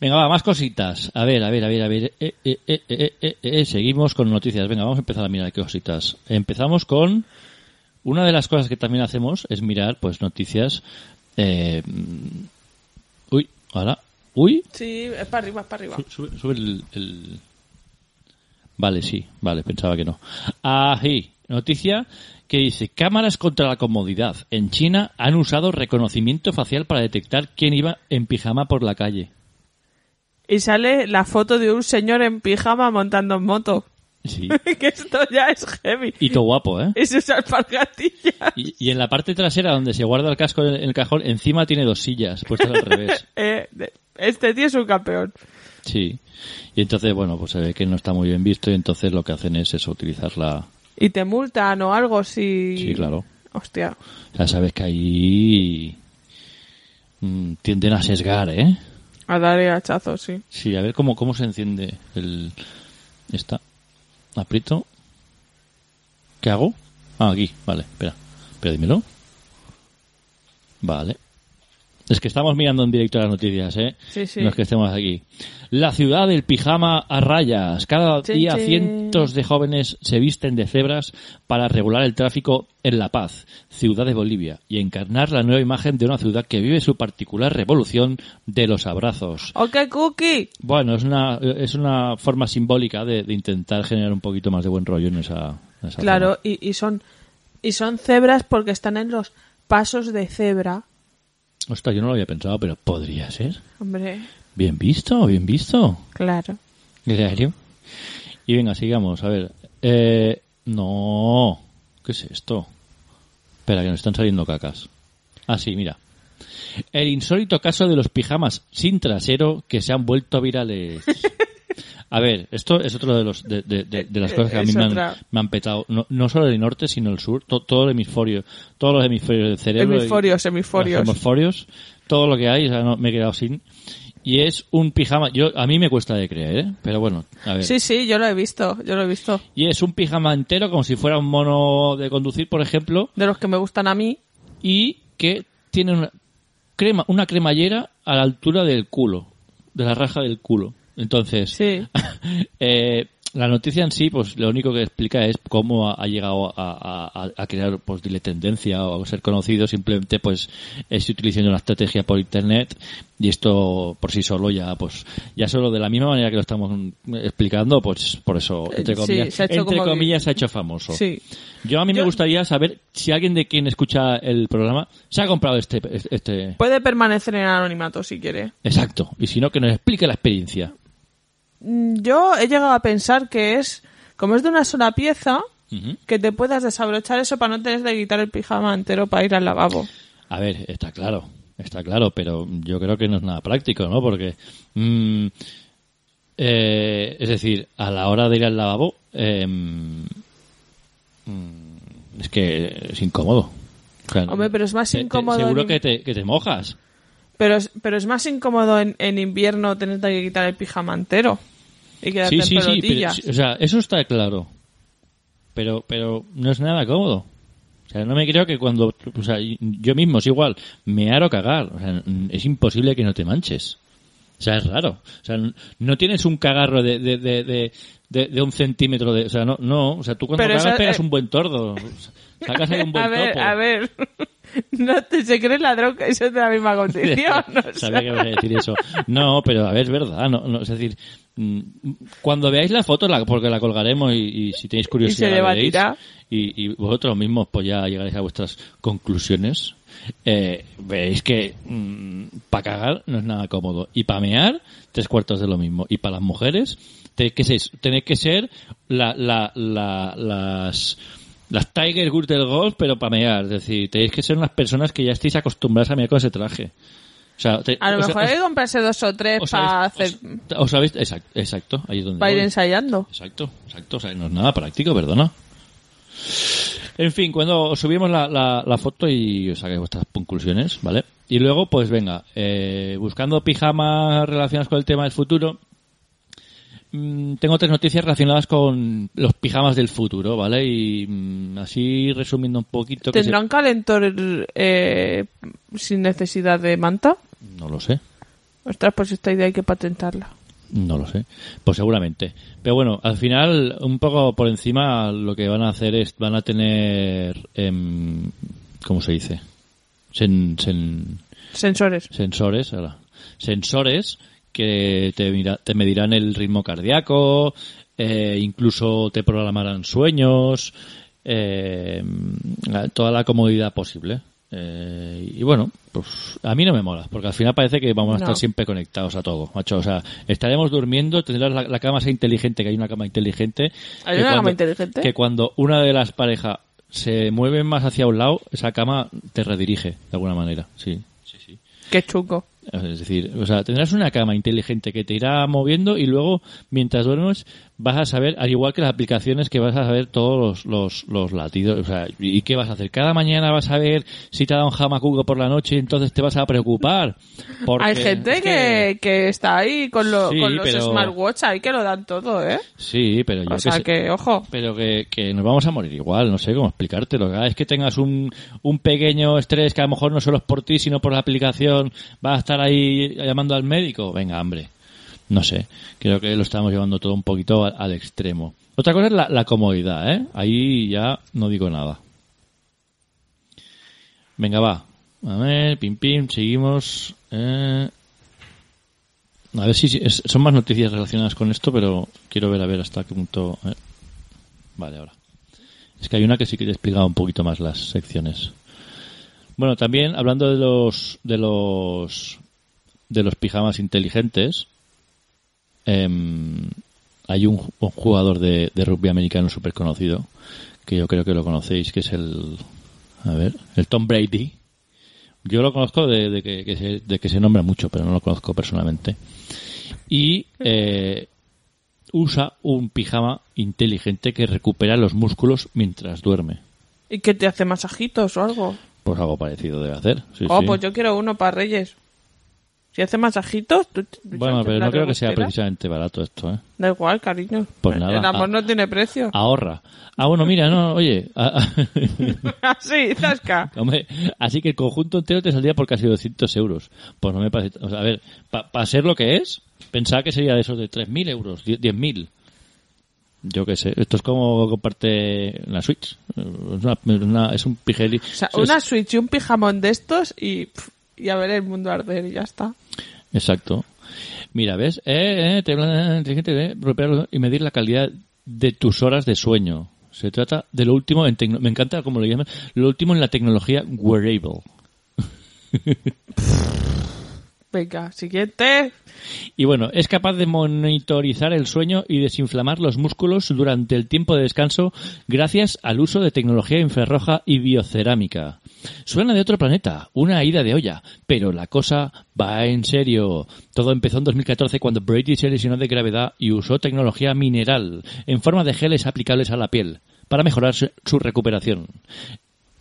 Speaker 2: Venga, va, más cositas. A ver, a ver, a ver, a ver. Eh, eh, eh, Seguimos con noticias. Venga, vamos a empezar a mirar qué cositas. Empezamos con... Una de las cosas que también hacemos es mirar, pues, noticias... Uy, ahora... Uy,
Speaker 1: Sí, es para arriba, es para arriba.
Speaker 2: Su- Sube, sube el, el- Vale, sí, vale, pensaba que no. Ahí, noticia que dice, cámaras contra la comodidad. En China han usado reconocimiento facial para detectar quién iba en pijama por la calle.
Speaker 1: Y sale la foto de un señor en pijama montando en moto.
Speaker 2: Sí. (laughs)
Speaker 1: que esto ya es heavy.
Speaker 2: Y todo guapo, ¿eh?
Speaker 1: Y sus alpargatillas.
Speaker 2: Y, y en la parte trasera, donde se guarda el casco en el cajón, encima tiene dos sillas puestas al revés. (laughs)
Speaker 1: Eh, este tío es un campeón.
Speaker 2: Sí. Y entonces, bueno, pues se ve que no está muy bien visto y entonces lo que hacen es eso, utilizar la...
Speaker 1: Y te multan o algo si...
Speaker 2: Sí, claro.
Speaker 1: Hostia.
Speaker 2: Ya sabes que ahí mm, tienden a sesgar, ¿eh?
Speaker 1: A dar hachazos, sí.
Speaker 2: Sí, a ver cómo, cómo se enciende el... Esta. Aprieto. ¿Qué hago? Ah, aquí. Vale, espera. Espera, dímelo. Vale. Es que estamos mirando en directo las noticias, ¿eh?
Speaker 1: Sí, sí.
Speaker 2: No es que estemos aquí. La ciudad del pijama a rayas. Cada día cientos de jóvenes se visten de cebras para regular el tráfico en La Paz, ciudad de Bolivia, y encarnar la nueva imagen de una ciudad que vive su particular revolución de los abrazos.
Speaker 1: ¡Ok, Cookie!
Speaker 2: Bueno, es una, es una forma simbólica de, de intentar generar un poquito más de buen rollo en esa, en esa
Speaker 1: Claro, y, y son y son cebras porque están en los pasos de cebra.
Speaker 2: Ostras, yo no lo había pensado, pero podría ser.
Speaker 1: Hombre,
Speaker 2: Bien visto, bien visto.
Speaker 1: claro.
Speaker 2: Claro. Y venga, sigamos. A ver. Eh, no. ¿Qué es esto? Espera, que nos están saliendo cacas. Ah, sí, mira. El insólito caso de los pijamas sin trasero que se han vuelto virales. (laughs) A ver, esto es otro de los de, de- de- de las cosas que a mí me han,
Speaker 1: otra.
Speaker 2: me han petado. No, no solo el norte, sino el sur. To- todo el hemisferio. Todos los hemisferios del cerebro. y-
Speaker 1: Hemisforios,
Speaker 2: los hemisforios, todo lo que hay, o sea, no, me he quedado sin. Y es un pijama, yo a mí me cuesta de creer, ¿eh? Pero bueno, a ver.
Speaker 1: Sí, sí, yo lo he visto, yo lo he visto.
Speaker 2: Y es un pijama entero como si fuera un mono de conducir, por ejemplo,
Speaker 1: De los que me gustan a mí.
Speaker 2: y que tiene una crema, una cremallera a la altura del culo, de la raja del culo. Entonces,
Speaker 1: Sí. (laughs)
Speaker 2: eh, la noticia en sí, pues lo único que explica es cómo ha, ha llegado a, a- a crear pues dile tendencia o a ser conocido, simplemente pues es utilizando una estrategia por internet y esto por sí solo ya pues ya solo de la misma manera que lo estamos explicando, pues por eso entre
Speaker 1: Eh, sí,
Speaker 2: comillas,
Speaker 1: se ha hecho
Speaker 2: entre
Speaker 1: que-
Speaker 2: comillas se ha hecho famoso.
Speaker 1: Sí.
Speaker 2: Yo a mí me gustaría saber si alguien de quien escucha el programa se ha comprado este este
Speaker 1: Puede permanecer en anonimato si quiere.
Speaker 2: exacto y si no que nos explique la experiencia.
Speaker 1: Mm, Yo he llegado a pensar que es, como es de una sola pieza, que te puedas desabrochar eso para no tener que quitar el pijama entero para ir al lavabo.
Speaker 2: A ver, está claro, está claro, pero yo creo que no es nada práctico, ¿no? Porque, mm, eh, es decir, a la hora de ir al lavabo, eh, mm, es que es incómodo. O sea,
Speaker 1: Hombre, pero es más
Speaker 2: te- te-
Speaker 1: incómodo
Speaker 2: seguro
Speaker 1: en-
Speaker 2: que te, que te mojas.
Speaker 1: Pero es, pero es más incómodo en, en invierno tener que quitar el pijama entero y quedarte
Speaker 2: Sí,
Speaker 1: en
Speaker 2: sí, sí, pero, o sea, eso está claro. Pero, pero no es nada cómodo. O sea, no me creo que cuando, o sea, yo mismo es igual, mear o cagar. O sea, es imposible que no te manches. O sea, es raro. O sea, no tienes un cagarro de, de, de, de, un centímetro de, o sea, no, no, o sea, tú cuando
Speaker 1: Pero
Speaker 2: cagas pegas
Speaker 1: eh,
Speaker 2: un buen tordo. (laughs) Sacas ahí un buen
Speaker 1: a ver,
Speaker 2: topo.
Speaker 1: a ver. (laughs) No te se cree ladrón que eso es de la misma condición. (laughs) o sea.
Speaker 2: Sabía que ibas a decir eso. No, pero a ver, es verdad. No, no, es decir, mm, cuando veáis la foto, la, porque la colgaremos y, y si tenéis curiosidad
Speaker 1: se
Speaker 2: la veréis, y, y vosotros mismos pues ya llegaréis a vuestras conclusiones, eh, veréis que para cagar no es nada cómodo. Y para mear, tres cuartos de lo mismo. Y para las mujeres, tenéis que ser, tenéis que ser la, la, la- las... Las Tiger Woods del golf, pero para mear. Es decir, tenéis que ser unas personas que ya estéis acostumbradas a mear con ese traje. O sea, te-
Speaker 1: A lo
Speaker 2: sea,
Speaker 1: mejor hay que comprarse dos o tres para hacer,
Speaker 2: os- habéis- exacto, exacto, ahí es donde
Speaker 1: para ir ensayando.
Speaker 2: Exacto, exacto, o sea, no es nada práctico, perdona. En fin, cuando os subimos la, la, la foto y os saquéis vuestras conclusiones, ¿vale? Y luego, pues venga, eh, buscando pijamas relacionados con el tema del futuro, tengo tres noticias relacionadas con los pijamas del futuro, ¿vale? Y mm, así resumiendo un poquito... que se-
Speaker 1: ¿Tendrán calentor eh, sin necesidad de manta?
Speaker 2: No lo sé.
Speaker 1: Ostras, pues esta idea hay que patentarla.
Speaker 2: No lo sé. Pues seguramente. Pero bueno, al final, un poco por encima, lo que van a hacer es, van a tener, em, ¿cómo se dice? Sen- sen-
Speaker 1: Sensores.
Speaker 2: sensores, ahora. sensores que te, mira- te medirán el ritmo cardíaco, eh, incluso te programarán sueños, eh, toda la comodidad posible. Eh, y bueno, pues a mí no me mola, porque al final parece que vamos a
Speaker 1: No.
Speaker 2: estar siempre conectados a todo, macho. O sea, estaremos durmiendo, tendrás la, la cama sea inteligente, que hay una cama inteligente.
Speaker 1: ¿Hay
Speaker 2: que
Speaker 1: una cama
Speaker 2: cuando-
Speaker 1: inteligente?
Speaker 2: Que cuando una de las parejas se mueve más hacia un lado, esa cama te redirige de alguna manera. Sí, sí, sí.
Speaker 1: Qué chuco.
Speaker 2: Es decir, o sea, tendrás una cama inteligente que te irá moviendo y luego, mientras duermes, vas a saber, al igual que las aplicaciones, que vas a saber todos los, los, los latidos. O sea, ¿y qué vas a hacer? Cada mañana vas a ver si te ha dado un jamacuco por la noche y entonces te vas a preocupar. Porque
Speaker 1: Hay gente
Speaker 2: es
Speaker 1: que, que está ahí con, lo-
Speaker 2: Sí,
Speaker 1: con los
Speaker 2: pero-
Speaker 1: smartwatch ahí que lo dan todo, ¿eh?
Speaker 2: Sí, pero yo
Speaker 1: O sea que, ojo.
Speaker 2: Pero que, que nos vamos a morir igual, no sé cómo explicártelo. Cada vez que tengas un, un pequeño estrés que a lo mejor no solo es por ti, sino por la aplicación, vas a estar ahí llamando al médico. Venga, hombre. No sé, creo que lo estamos llevando todo un poquito al, extremo. Otra cosa es la, comodidad, ¿eh? Ahí ya no digo nada. Venga, va. A ver, pim, pim, seguimos. Eh... A ver si son más noticias relacionadas con esto, pero quiero ver a ver hasta qué punto. eh. Vale, ahora. Es que hay una que sí que te he explicado un poquito más las secciones. Bueno, también hablando de los de los de los pijamas inteligentes, em, hay un, un jugador de, de rugby americano súper conocido que yo creo que lo conocéis, que es el a ver, el Tom Brady. Yo lo conozco de, de que, que se, de que se nombra mucho, pero no lo conozco personalmente. Y eh, usa un pijama inteligente que recupera los músculos mientras duerme.
Speaker 1: ¿Y que te hace masajitos o algo?
Speaker 2: Pues algo parecido debe hacer. sí,
Speaker 1: oh,
Speaker 2: sí.
Speaker 1: pues yo quiero uno para Reyes. Si hace masajitos, tú...
Speaker 2: Bueno, pero no creo que sea precisamente barato esto, ¿eh?
Speaker 1: Da igual, cariño.
Speaker 2: Pues nada,
Speaker 1: El amor
Speaker 2: ah.
Speaker 1: no tiene precio.
Speaker 2: Ahorra. Ah, bueno, mira, no, oye. (laughs)
Speaker 1: Así, zasca. (laughs)
Speaker 2: Hombre, así que el conjunto entero te saldría por casi 200 euros. Pues no me parece... O sea, a ver, para ser lo que es, pensaba que sería de esos de 3.000 euros, 10- 10.000. Yo qué sé, esto es como comparte la Switch. Es, una- una- es un pijeli.
Speaker 1: O sea, una Switch y un pijamón de estos y, y a ver el mundo arder y ya está.
Speaker 2: Exacto. Mira, ¿ves? Eh, eh, te hablan inteligente apropiar y medir la calidad de tus horas de sueño. Se trata de lo último en tecno- me encanta como lo llaman, lo último en la tecnología wearable. (laughs)
Speaker 1: Venga, siguiente.
Speaker 2: Y bueno, es capaz de monitorizar el sueño y desinflamar los músculos durante el tiempo de descanso gracias al uso de tecnología infrarroja y biocerámica. Suena de otro planeta, una ida de olla, pero la cosa va en serio. Todo empezó en 2014 cuando Brady se lesionó de gravedad y usó tecnología mineral en forma de geles aplicables a la piel para mejorar su, recuperación.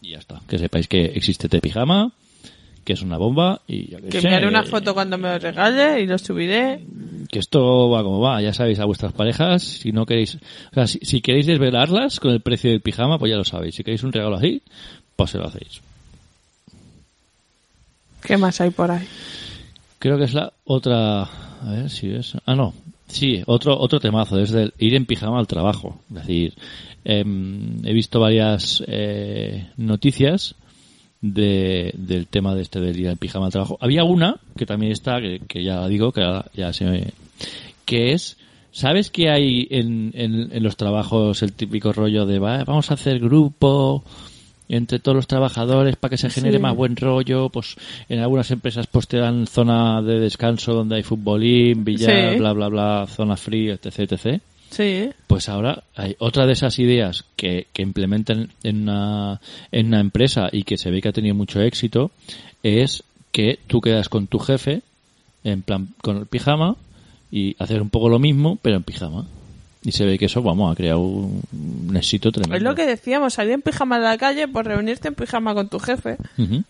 Speaker 2: Y ya está, que sepáis que existe este pijama, que es una bomba y
Speaker 1: Que
Speaker 2: sé,
Speaker 1: me haré una foto cuando me lo regale y lo subiré.
Speaker 2: que esto va como va, ya sabéis a vuestras parejas, si no queréis, o sea, si, si queréis desvelarlas con el precio del pijama, pues ya lo sabéis, si queréis un regalo así, pues se lo hacéis.
Speaker 1: ¿Qué más hay por ahí?
Speaker 2: Creo que es la otra, a ver si es, ah no, sí, otro otro temazo, es del ir en pijama al trabajo, es decir, em, he visto varias eh, noticias de, del tema de este del pijama al trabajo. Había una que también está, que, que ya digo, que ahora ya se me, que es, ¿sabes que hay en, en, en los trabajos el típico rollo de "Va, vamos a hacer grupo entre todos los trabajadores para que se genere
Speaker 1: Sí.
Speaker 2: más buen rollo? Pues en algunas empresas pues te dan zona de descanso donde hay futbolín, billar,
Speaker 1: Sí.
Speaker 2: bla bla bla, zona fría, etc, etc.
Speaker 1: Sí.
Speaker 2: Pues ahora hay otra de esas ideas que, que implementan en una, en una empresa y que se ve que ha tenido mucho éxito es que tú quedas con tu jefe en plan con el pijama y hacer un poco lo mismo pero en pijama. Y se ve que eso, vamos, ha creado un, un éxito tremendo.
Speaker 1: Es lo que decíamos, salir en pijama a la calle, pues reunirte en pijama con tu jefe.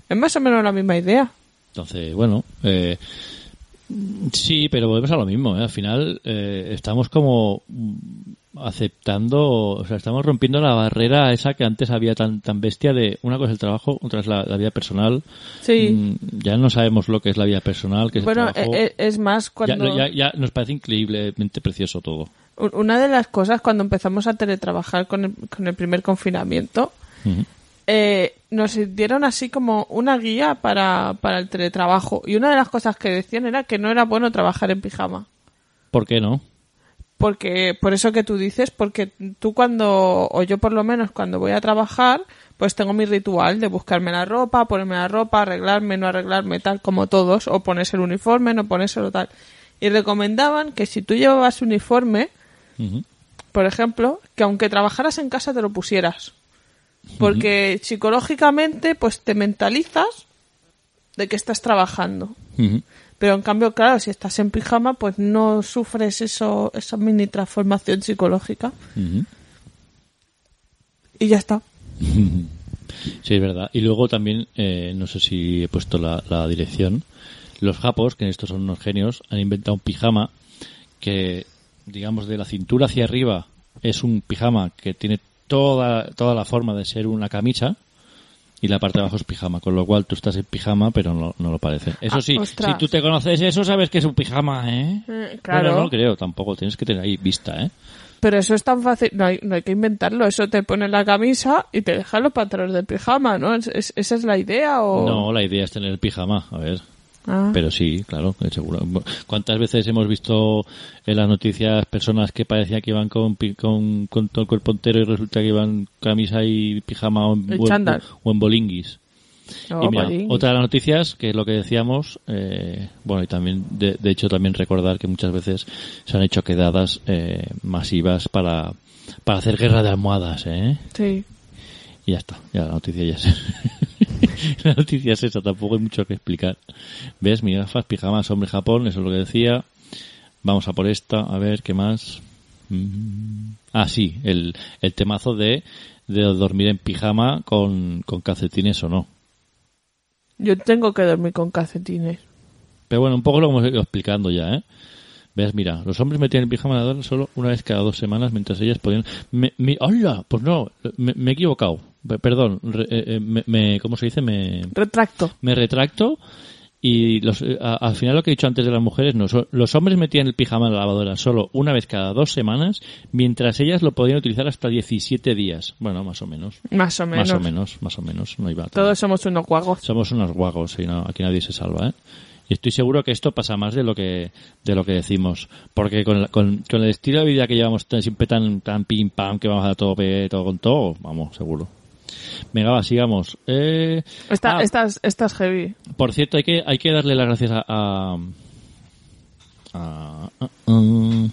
Speaker 1: Es más o menos la misma idea.
Speaker 2: Entonces, bueno, eh, sí, pero volvemos a lo mismo. ¿eh? Al final eh, estamos como aceptando, o sea, estamos rompiendo la barrera esa que antes había tan tan bestia de una cosa es el trabajo, otra es la, la vida personal.
Speaker 1: Sí.
Speaker 2: Mm, ya no sabemos lo que es la vida personal, que es
Speaker 1: bueno,
Speaker 2: el trabajo.
Speaker 1: e- e- es más
Speaker 2: Ya-
Speaker 1: cuando...
Speaker 2: ya, ya nos parece increíblemente precioso todo.
Speaker 1: Una de las cosas cuando empezamos a teletrabajar con el, con el primer confinamiento. Eh, nos dieron así como una guía para, para el teletrabajo. Y una de las cosas que decían era que no era bueno trabajar en pijama.
Speaker 2: ¿Por qué no?
Speaker 1: Porque, por eso que tú dices, porque tú cuando, o yo por lo menos cuando voy a trabajar, pues tengo mi ritual de buscarme la ropa, ponerme la ropa, arreglarme, no arreglarme, tal como todos, o ponerse el uniforme, no ponérselo tal. Y recomendaban que si tú llevabas uniforme, por ejemplo, que aunque trabajaras en casa te lo pusieras. Porque psicológicamente, pues te mentalizas de que estás trabajando. Pero en cambio, claro, si estás en pijama, pues no sufres eso, esa mini transformación psicológica. Y ya está. (laughs)
Speaker 2: Sí, es verdad. Y luego también, eh, no sé si he puesto la, la dirección, los japos, que estos son unos genios, han inventado un pijama que, digamos, de la cintura hacia arriba es un pijama que tiene toda, toda la forma de ser una camisa y la parte de abajo es pijama, con lo cual tú estás en pijama, pero no, no lo parece. Eso
Speaker 1: Ah,
Speaker 2: sí,
Speaker 1: ostras.
Speaker 2: si tú te conoces eso, sabes que es un pijama, ¿eh?
Speaker 1: Eh, claro.
Speaker 2: Bueno, no creo tampoco, tienes que tener ahí vista, ¿eh?
Speaker 1: Pero eso es tan fácil, no hay, no hay que inventarlo. Eso te pone la camisa y te deja los pantalones de pijama, ¿no? Es- es- ¿Esa es la idea o...?
Speaker 2: No, la idea es tener el pijama, a ver.
Speaker 1: Ah.
Speaker 2: Pero sí, claro, seguro. ¿Cuántas veces hemos visto en las noticias personas que parecía que iban con, con, con todo el cuerpo entero y resulta que iban camisa y pijama o en, o o en bolinguis? Y mira,
Speaker 1: Marín.
Speaker 2: otra de las noticias, que es lo que decíamos, eh, bueno, y también, de, de hecho, también recordar que muchas veces se han hecho quedadas eh, masivas para, para hacer guerra de almohadas, ¿eh?
Speaker 1: Sí.
Speaker 2: Y ya está, ya la noticia ya es. (laughs) (laughs) la noticia es esa, tampoco hay mucho que explicar. ¿Ves? Mi gafas, pijamas, hombre Japón, eso es lo que decía. Vamos a por esta, a ver qué más. Mm. Ah, sí, el, el temazo de, de dormir en pijama con, con calcetines o no.
Speaker 1: Yo tengo que dormir con calcetines.
Speaker 2: Pero bueno, un poco lo hemos ido explicando ya, ¿eh? ¿Ves? Mira, los hombres metían el pijama adorno solo una vez cada dos semanas mientras ellas podían... Me, me- ¡Hola! Pues no, me, me he equivocado. Pe- Perdón, re- eh, eh, me, me- ¿cómo se dice? Me,
Speaker 1: Retracto.
Speaker 2: me retracto. Y los, eh, a- al final lo que he dicho antes de las mujeres, no, so- los hombres metían el pijama en la lavadora solo una vez cada dos semanas, mientras ellas lo podían utilizar hasta 17 días. Bueno, más o menos.
Speaker 1: Más o menos.
Speaker 2: Más o menos, más o menos. No iba
Speaker 1: Todos somos unos guagos.
Speaker 2: Somos unos guagos y no, aquí nadie se salva, ¿eh? Y estoy seguro que esto pasa más de lo que de lo que decimos, porque con, la- con, con el estilo de vida que llevamos siempre tan tan pim pam que vamos a tope todo con todo, vamos, seguro. Venga, va, sigamos. Eh,
Speaker 1: Esta,
Speaker 2: ah,
Speaker 1: esta, es- esta es heavy.
Speaker 2: por cierto, hay que hay que darle las gracias a a, a- a- a-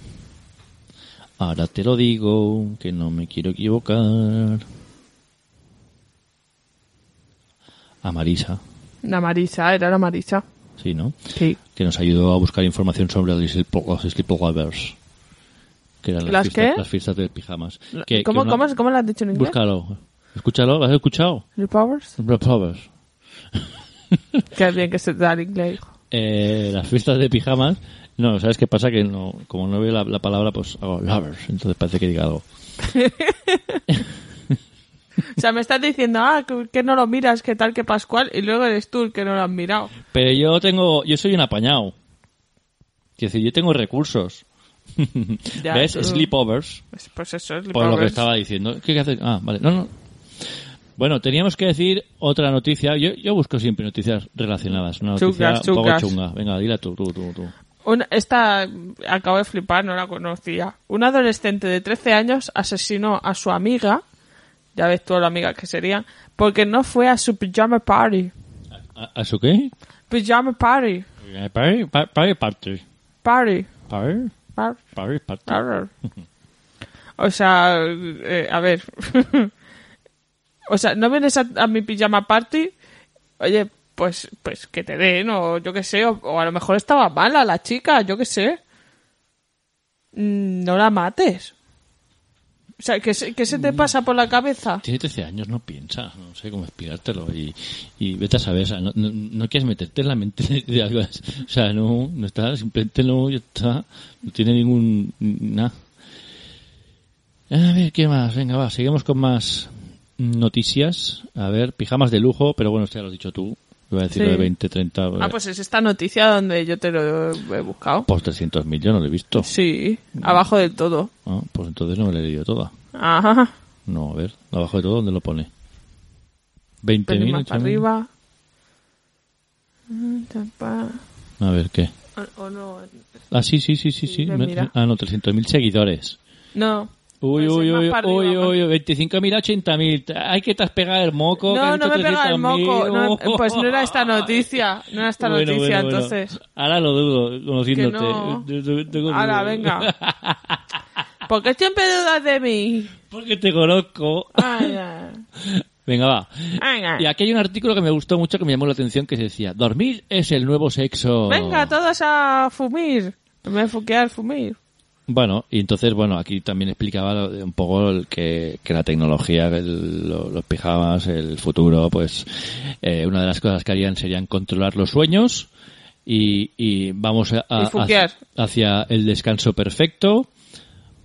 Speaker 2: ahora te lo digo, que no me quiero equivocar. A Marisa,
Speaker 1: La Marisa, era la Marisa.
Speaker 2: sí, ¿no?
Speaker 1: Sí.
Speaker 2: que nos ayudó a buscar información sobre los sleep- los sleepovers. Que eran las,
Speaker 1: ¿Las
Speaker 2: fiestas,
Speaker 1: qué?
Speaker 2: las fiestas de pijamas. Que-
Speaker 1: ¿Cómo,
Speaker 2: que una-
Speaker 1: cómo, cómo lo has dicho en inglés?
Speaker 2: Búscalo. Escúchalo, ¿has escuchado?
Speaker 1: ¿Sleep Powers?
Speaker 2: Sleepovers. (laughs)
Speaker 1: Qué bien que se da el inglés.
Speaker 2: Eh, las fiestas de pijamas. No, ¿sabes qué pasa? Que no, como no veo la, la palabra, pues hago lovers. Entonces parece que diga algo. (laughs)
Speaker 1: O sea, me estás diciendo, ah, que, que no lo miras, que tal que Pascual, y luego eres tú el que no lo has mirado.
Speaker 2: Pero yo tengo, yo soy un apañado. Quiero decir, yo tengo recursos. (laughs)
Speaker 1: Ya,
Speaker 2: ¿Ves?
Speaker 1: tú-
Speaker 2: Sleepovers.
Speaker 1: Pues, eso, Sleep
Speaker 2: Por lo que
Speaker 1: Powers.
Speaker 2: estaba diciendo. ¿Qué haces? Ah, vale. No, no. Bueno, teníamos que decir otra noticia. Yo, yo busco siempre noticias relacionadas. Una noticia
Speaker 1: Chungas,
Speaker 2: un poco
Speaker 1: chungas.
Speaker 2: chunga. Venga, dila tú, tú, tú, tú.
Speaker 1: Una- esta acabo de flipar, no la conocía. Un adolescente de 13 años asesinó a su amiga, ya ves tú la amiga que sería, porque no fue a su pijama party.
Speaker 2: ¿A, a su qué?
Speaker 1: Pijama party.
Speaker 2: Eh, Party, pa- party, party.
Speaker 1: Party.
Speaker 2: Party,
Speaker 1: Par-
Speaker 2: party, party.
Speaker 1: par- (laughs) O sea, eh, a ver. (laughs) o sea, no vienes a, a mi pijama party. Oye, pues, pues que te den, o yo qué sé, o, o a lo mejor estaba mala la chica, yo qué sé. Mm, No la mates. O sea, ¿qué, se- qué se te pasa por la cabeza?
Speaker 2: Tiene 13 años, no piensa, no sé cómo explicártelo y, y vete a saber, o sea, no, no, no quieres meterte en la mente de, de algo, así. o sea, no, no está, simplemente no, ya está, no tiene ningún, nada. A ver, ¿qué más? Venga, va, seguimos con más noticias. A ver, pijamas de lujo, pero bueno, esto ya lo has dicho tú. Iba a decir
Speaker 1: Sí.
Speaker 2: lo de 20, 30,
Speaker 1: Ah, pues es esta noticia donde yo te lo he buscado.
Speaker 2: pues 300.000 yo no lo he visto.
Speaker 1: Sí, abajo del todo.
Speaker 2: Ah, pues entonces no me la he leído toda.
Speaker 1: Ajá.
Speaker 2: No, a ver, abajo de todo, ¿dónde lo pone?
Speaker 1: Pelín
Speaker 2: 20.000,
Speaker 1: más para
Speaker 2: 8.000.
Speaker 1: arriba.
Speaker 2: A ver, ¿qué?
Speaker 1: O, o no.
Speaker 2: Ah, sí, sí, sí, sí,
Speaker 1: Sí,
Speaker 2: Me-. Ah, no, 300.000 seguidores.
Speaker 1: No.
Speaker 2: Uy,
Speaker 1: Puede ser
Speaker 2: uy, uy, uy, uy, 25.000 a 80.000. Hay que te has pegado el moco.
Speaker 1: No, no me pega el
Speaker 2: 300.000.
Speaker 1: moco. No, (laughs) pues no era esta noticia. No era esta
Speaker 2: Bueno,
Speaker 1: noticia,
Speaker 2: bueno, bueno.
Speaker 1: entonces.
Speaker 2: Ahora lo dudo, conociéndote.
Speaker 1: No. Ahora, venga. (laughs) ¿Por qué siempre dudas de mí?
Speaker 2: Porque te conozco.
Speaker 1: Ay, ay. (laughs)
Speaker 2: Venga, va.
Speaker 1: Ay.
Speaker 2: Y aquí hay un artículo que me gustó mucho, que me llamó la atención, que decía, dormir es el nuevo sexo.
Speaker 1: Venga, todos a fumir. Me fuquear, fumir.
Speaker 2: Bueno, y entonces, bueno, aquí también explicaba un poco el que, que la tecnología, el- lo- los pijamas, el futuro, pues eh, una de las cosas que harían serían controlar los sueños y, y vamos a, a- hacia, hacia el descanso perfecto.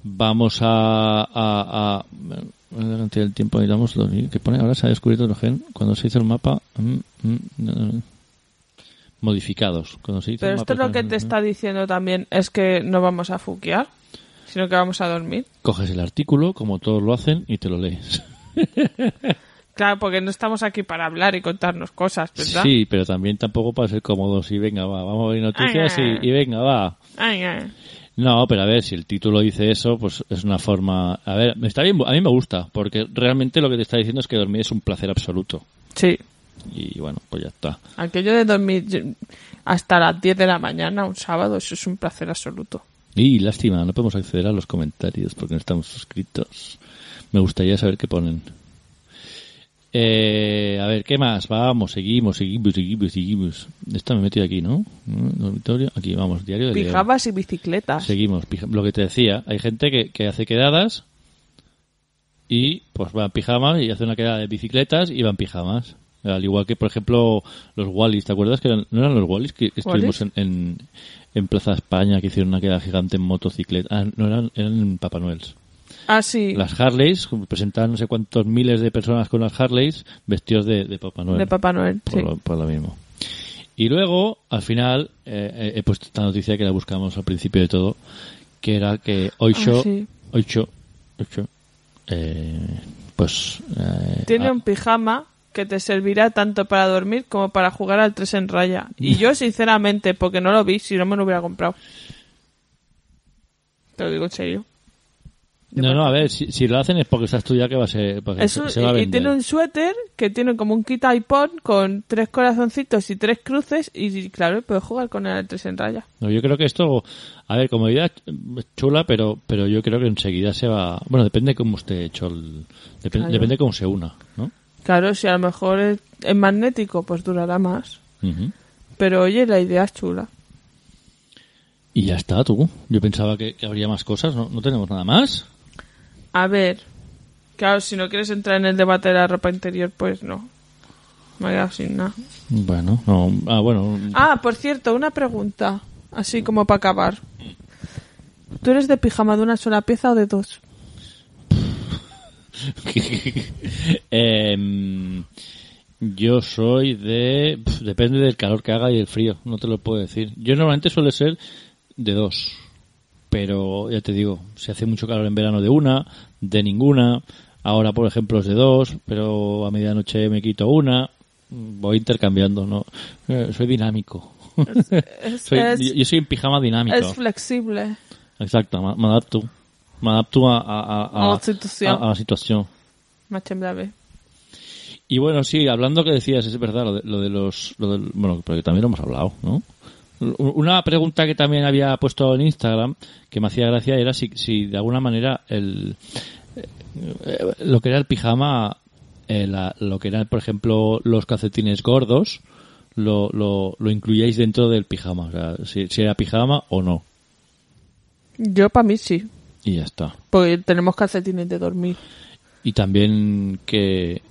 Speaker 2: Vamos a... a, a cantidad del tiempo dormir. ¿Qué pone? Ahora se ha descubierto el gen. Cuando se hizo el mapa... mm, mm, no, modificados.
Speaker 1: Pero esto lo que te está diciendo también es que no vamos a fuquear, sino que vamos a dormir.
Speaker 2: Coges el artículo, como todos lo hacen, y te lo lees. (laughs)
Speaker 1: Claro, porque no estamos aquí para hablar y contarnos cosas, ¿verdad?
Speaker 2: Sí, pero también tampoco para ser cómodos y venga, va, vamos a ver noticias
Speaker 1: Ay, ay.
Speaker 2: y, y venga, va.
Speaker 1: Ay, ay.
Speaker 2: No, pero a ver, si el título dice eso, pues es una forma... A ver, está bien, a mí me gusta, porque realmente lo que te está diciendo es que dormir es un placer absoluto.
Speaker 1: Sí.
Speaker 2: Y bueno, pues ya está.
Speaker 1: Aquello de dormir hasta las 10 de la mañana un sábado, eso es un placer absoluto.
Speaker 2: Y lástima, no podemos acceder a los comentarios porque no estamos suscritos. Me gustaría saber qué ponen. Eh, a ver, ¿qué más? Vamos, seguimos, seguimos, seguimos, seguimos. Esta me he metido aquí, ¿no? Dormitorio. Aquí, vamos, diario de.
Speaker 1: Pijamas y bicicletas.
Speaker 2: Seguimos. Lo que te decía, hay gente que, que hace quedadas y pues va en pijamas y hace una quedada de bicicletas y va en pijamas. Al igual que, por ejemplo, los Wallis, ¿te acuerdas que eran, no eran los Wallis que, que estuvimos en, en, en Plaza España que hicieron una quedada gigante en motocicleta? Ah, no, eran, eran Papá Noel's.
Speaker 1: Ah, sí,
Speaker 2: Las Harleys, presentaban no sé cuántos miles de personas con las Harleys vestidos de, de Papá Noel.
Speaker 1: de Papá Noel.
Speaker 2: por,
Speaker 1: Sí.
Speaker 2: lo, por lo mismo. Y luego, al final, eh, eh, he puesto esta noticia que la buscamos al principio de todo, que era que Oisho,
Speaker 1: Ah, sí.
Speaker 2: Oisho, Oisho, eh, pues... eh,
Speaker 1: Tiene
Speaker 2: ah,
Speaker 1: un pijama que te servirá tanto para dormir como para jugar al 3 en raya. Y yo, (laughs) sinceramente, porque no lo vi, si no me lo hubiera comprado. Te lo digo en serio.
Speaker 2: No, no, a ver, si, si lo hacen es porque ha estudiado que va a ser...
Speaker 1: Es un-
Speaker 2: se va a
Speaker 1: y, tiene un suéter que tiene como un kit iPod con tres corazoncitos y tres cruces y claro, puedes jugar con el 3 en raya.
Speaker 2: No, yo creo que esto, a ver, como idea es chula, pero pero yo creo que enseguida se va... Bueno, depende cómo esté hecho el... Dep-
Speaker 1: Claro.
Speaker 2: Depende cómo se una, ¿no?
Speaker 1: Claro, si a lo mejor es, es magnético, pues durará más. Pero oye, la idea es chula.
Speaker 2: Y ya está, tú. Yo pensaba que, que habría más cosas, ¿no? ¿No tenemos nada más?
Speaker 1: A ver, claro, si no quieres entrar en el debate de la ropa interior, pues no. Me he quedado sin nada.
Speaker 2: Bueno, no... Ah, bueno...
Speaker 1: Ah, por cierto, una pregunta, así como para acabar. ¿Tú eres de pijama de una sola pieza o de dos? (laughs)
Speaker 2: Em, yo soy de... Depende del calor que haga y del frío, no te lo puedo decir. Yo normalmente suele ser de dos. Pero ya te digo, si hace mucho calor en verano de una, de ninguna. Ahora, por ejemplo, es de dos, pero a medianoche me quito una. Voy intercambiando, ¿no? Eh, soy dinámico.
Speaker 1: Es, (laughs)
Speaker 2: Soy-
Speaker 1: es-
Speaker 2: yo, soy en pijama dinámico.
Speaker 1: es flexible.
Speaker 2: Exacto, me adapto. Me adapto a, a, a-
Speaker 1: A la situación.
Speaker 2: a- la situación. Y bueno, sí, hablando que decías, es verdad, lo de, lo de los... Lo del- bueno, porque también lo hemos hablado, ¿no? Una pregunta que también había puesto en Instagram, que me hacía gracia, era si, si de alguna manera el, eh, lo que era el pijama, eh, la- lo que eran, por ejemplo, los calcetines gordos, lo, lo, lo incluíais dentro del pijama. O sea, si, si era pijama o no.
Speaker 1: Yo para mí sí,
Speaker 2: Y ya está.
Speaker 1: porque tenemos calcetines de dormir.
Speaker 2: Y también que...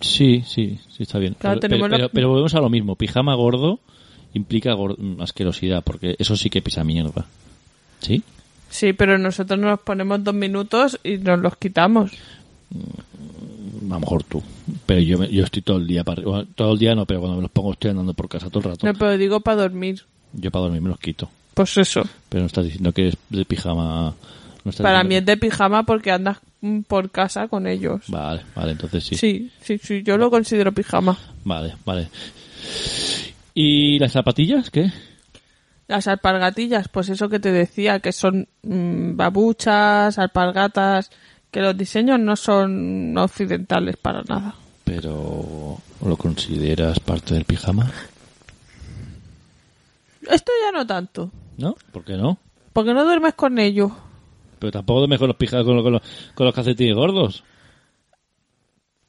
Speaker 2: Sí, sí, sí está bien.
Speaker 1: Claro,
Speaker 2: pero,
Speaker 1: tenemos
Speaker 2: pero,
Speaker 1: la-
Speaker 2: pero- pero volvemos a lo mismo. Pijama gordo implica gor- asquerosidad, porque eso sí que pisa mierda. ¿Sí?
Speaker 1: Sí, pero nosotros nos ponemos dos minutos y nos los quitamos.
Speaker 2: A lo mejor tú. Pero yo, yo estoy todo el día, para, bueno, todo el día no, pero cuando me los pongo estoy andando por casa todo el rato.
Speaker 1: No, pero digo para dormir.
Speaker 2: Yo para dormir me los quito.
Speaker 1: Pues eso.
Speaker 2: Pero no estás diciendo que es de pijama... no estás
Speaker 1: Para mí es de pijama porque andas mm, por casa con ellos.
Speaker 2: Vale, vale, entonces sí.
Speaker 1: Sí, sí, sí, yo lo considero pijama.
Speaker 2: Vale, vale. ¿Y las zapatillas qué?
Speaker 1: Las alpargatillas, pues eso que te decía, que son mm, babuchas, alpargatas, que los diseños no son occidentales para nada.
Speaker 2: Pero... ¿Lo consideras parte del pijama?
Speaker 1: Esto ya no tanto,
Speaker 2: ¿No? ¿Por qué no?
Speaker 1: porque no duermes con ellos.
Speaker 2: Pero tampoco con los pijamas con, los- con los, con los calcetines gordos.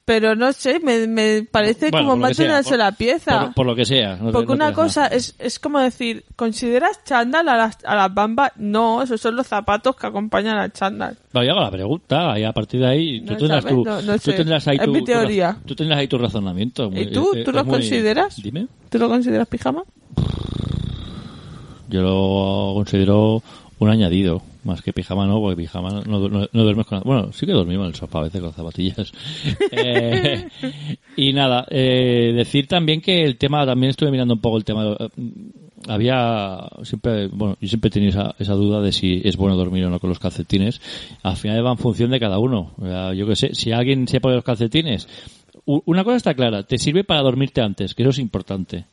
Speaker 1: Pero no sé, me, me parece
Speaker 2: Bueno,
Speaker 1: como más de una sola pieza.
Speaker 2: Por, por lo que sea. no te-
Speaker 1: Porque
Speaker 2: no
Speaker 1: una cosa es, es como decir, ¿consideras chándal a las, a las bambas? No, esos son los zapatos que acompañan al chándal.
Speaker 2: Vale, yo hago la pregunta y a partir de ahí tú
Speaker 1: No
Speaker 2: tendrás,
Speaker 1: sabes,
Speaker 2: tu,
Speaker 1: no- no
Speaker 2: tú
Speaker 1: sé.
Speaker 2: tendrás ahí
Speaker 1: Es
Speaker 2: tu,
Speaker 1: mi teoría.
Speaker 2: tú tendrás ahí tu razonamiento.
Speaker 1: ¿Y tú?
Speaker 2: Eh,
Speaker 1: ¿Tú
Speaker 2: es
Speaker 1: lo
Speaker 2: muy-
Speaker 1: consideras?
Speaker 2: Dime.
Speaker 1: ¿Tú lo consideras pijama?
Speaker 2: Yo lo considero un añadido, más que pijama no, porque pijama no, no, no duermes con... Bueno, sí que dormimos en el sofá a veces con zapatillas. (laughs) Eh, y nada, eh, decir también que el tema, también estuve mirando un poco el tema... eh, había siempre, bueno, yo siempre he tenido esa, esa duda de si es bueno dormir o no con los calcetines. Al final va en función de cada uno. Yo que sé, si alguien se pone los calcetines, una cosa está clara, te sirve para dormirte antes, que eso es importante.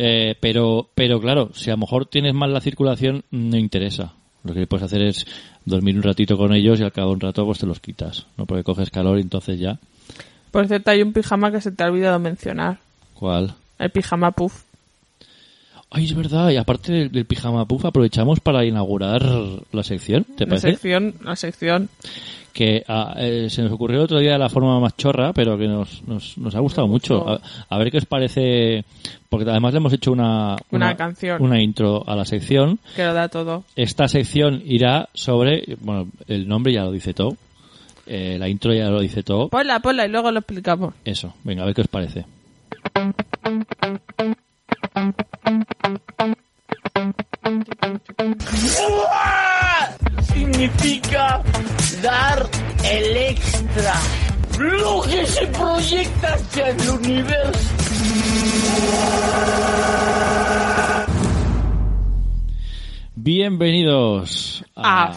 Speaker 2: Eh, pero, pero claro, si a lo mejor tienes mal la circulación, no interesa. Lo que puedes hacer es dormir un ratito con ellos y al cabo de un rato pues te los quitas, ¿no? Porque coges calor y entonces ya,
Speaker 1: Por cierto, hay un pijama que se te ha olvidado mencionar.
Speaker 2: ¿cuál?
Speaker 1: El pijama puff.
Speaker 2: Ay, es verdad, y aparte del, del pijama puff aprovechamos para inaugurar la sección, ¿te
Speaker 1: La
Speaker 2: parece?
Speaker 1: sección, la sección.
Speaker 2: Que ah, eh, se nos ocurrió el otro día de la forma más chorra, pero que nos, nos, nos ha gustado mucho. A, a ver qué os parece, porque además le hemos hecho una,
Speaker 1: Una canción.
Speaker 2: una intro a la sección.
Speaker 1: Que lo da todo.
Speaker 2: Esta sección irá sobre, bueno, el nombre ya lo dice todo, eh, la intro ya lo dice todo.
Speaker 1: Ponla, ponla y luego lo explicamos.
Speaker 2: Eso, venga, a ver qué os parece.
Speaker 3: Significa dar el extra. lo que se proyecta hacia el universo.
Speaker 2: Bienvenidos
Speaker 1: ¡A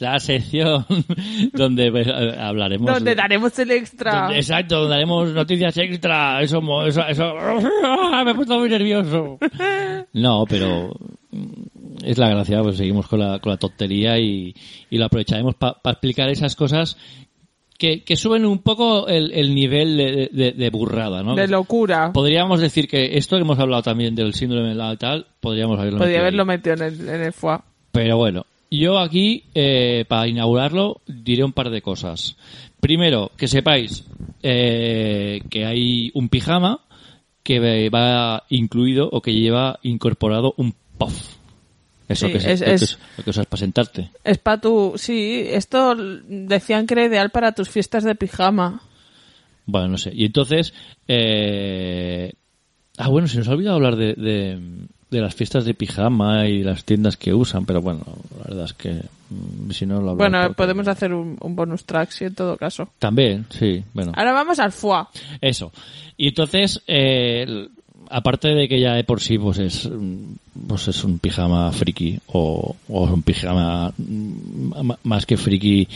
Speaker 2: la sección (laughs) donde eh, hablaremos
Speaker 1: Donde
Speaker 2: de-
Speaker 1: daremos el extra.
Speaker 2: donde- exacto, donde daremos noticias extra. Eso, eso, eso (laughs) me he puesto muy nervioso. No, pero mm, es la gracia, pues seguimos con la, con la tontería y, y lo aprovecharemos para explicar esas cosas que, que suben un poco el, el nivel de, de- de burrada, ¿no?
Speaker 1: De locura.
Speaker 2: Podríamos decir que esto que hemos hablado también del síndrome de la tal, podríamos haberlo
Speaker 1: Podría
Speaker 2: metido
Speaker 1: haberlo
Speaker 2: ahí.
Speaker 1: metido en el, en el foie.
Speaker 2: Pero bueno, yo aquí, eh, para inaugurarlo, diré un par de cosas. Primero, que sepáis eh, que hay un pijama que va incluido o que lleva incorporado un puff. Eso
Speaker 1: Sí,
Speaker 2: que, es,
Speaker 1: es-
Speaker 2: lo que
Speaker 1: es-
Speaker 2: usas para sentarte.
Speaker 1: Es para tu... Sí, esto decían que era ideal para tus fiestas de pijama.
Speaker 2: Bueno, no sé. Y entonces, eh... ah, bueno, se nos ha olvidado hablar de, de, de las fiestas de pijama y las tiendas que usan, pero bueno, la verdad es que mm, si no lo
Speaker 1: Bueno,
Speaker 2: porque-
Speaker 1: podemos hacer un, un bonus track, sí, en todo caso.
Speaker 2: También, sí, bueno.
Speaker 1: Ahora vamos al foie.
Speaker 2: Eso. Y entonces, eh, aparte de que ya de por sí pues es, pues es un pijama friki o, o un pijama mm, más que friki,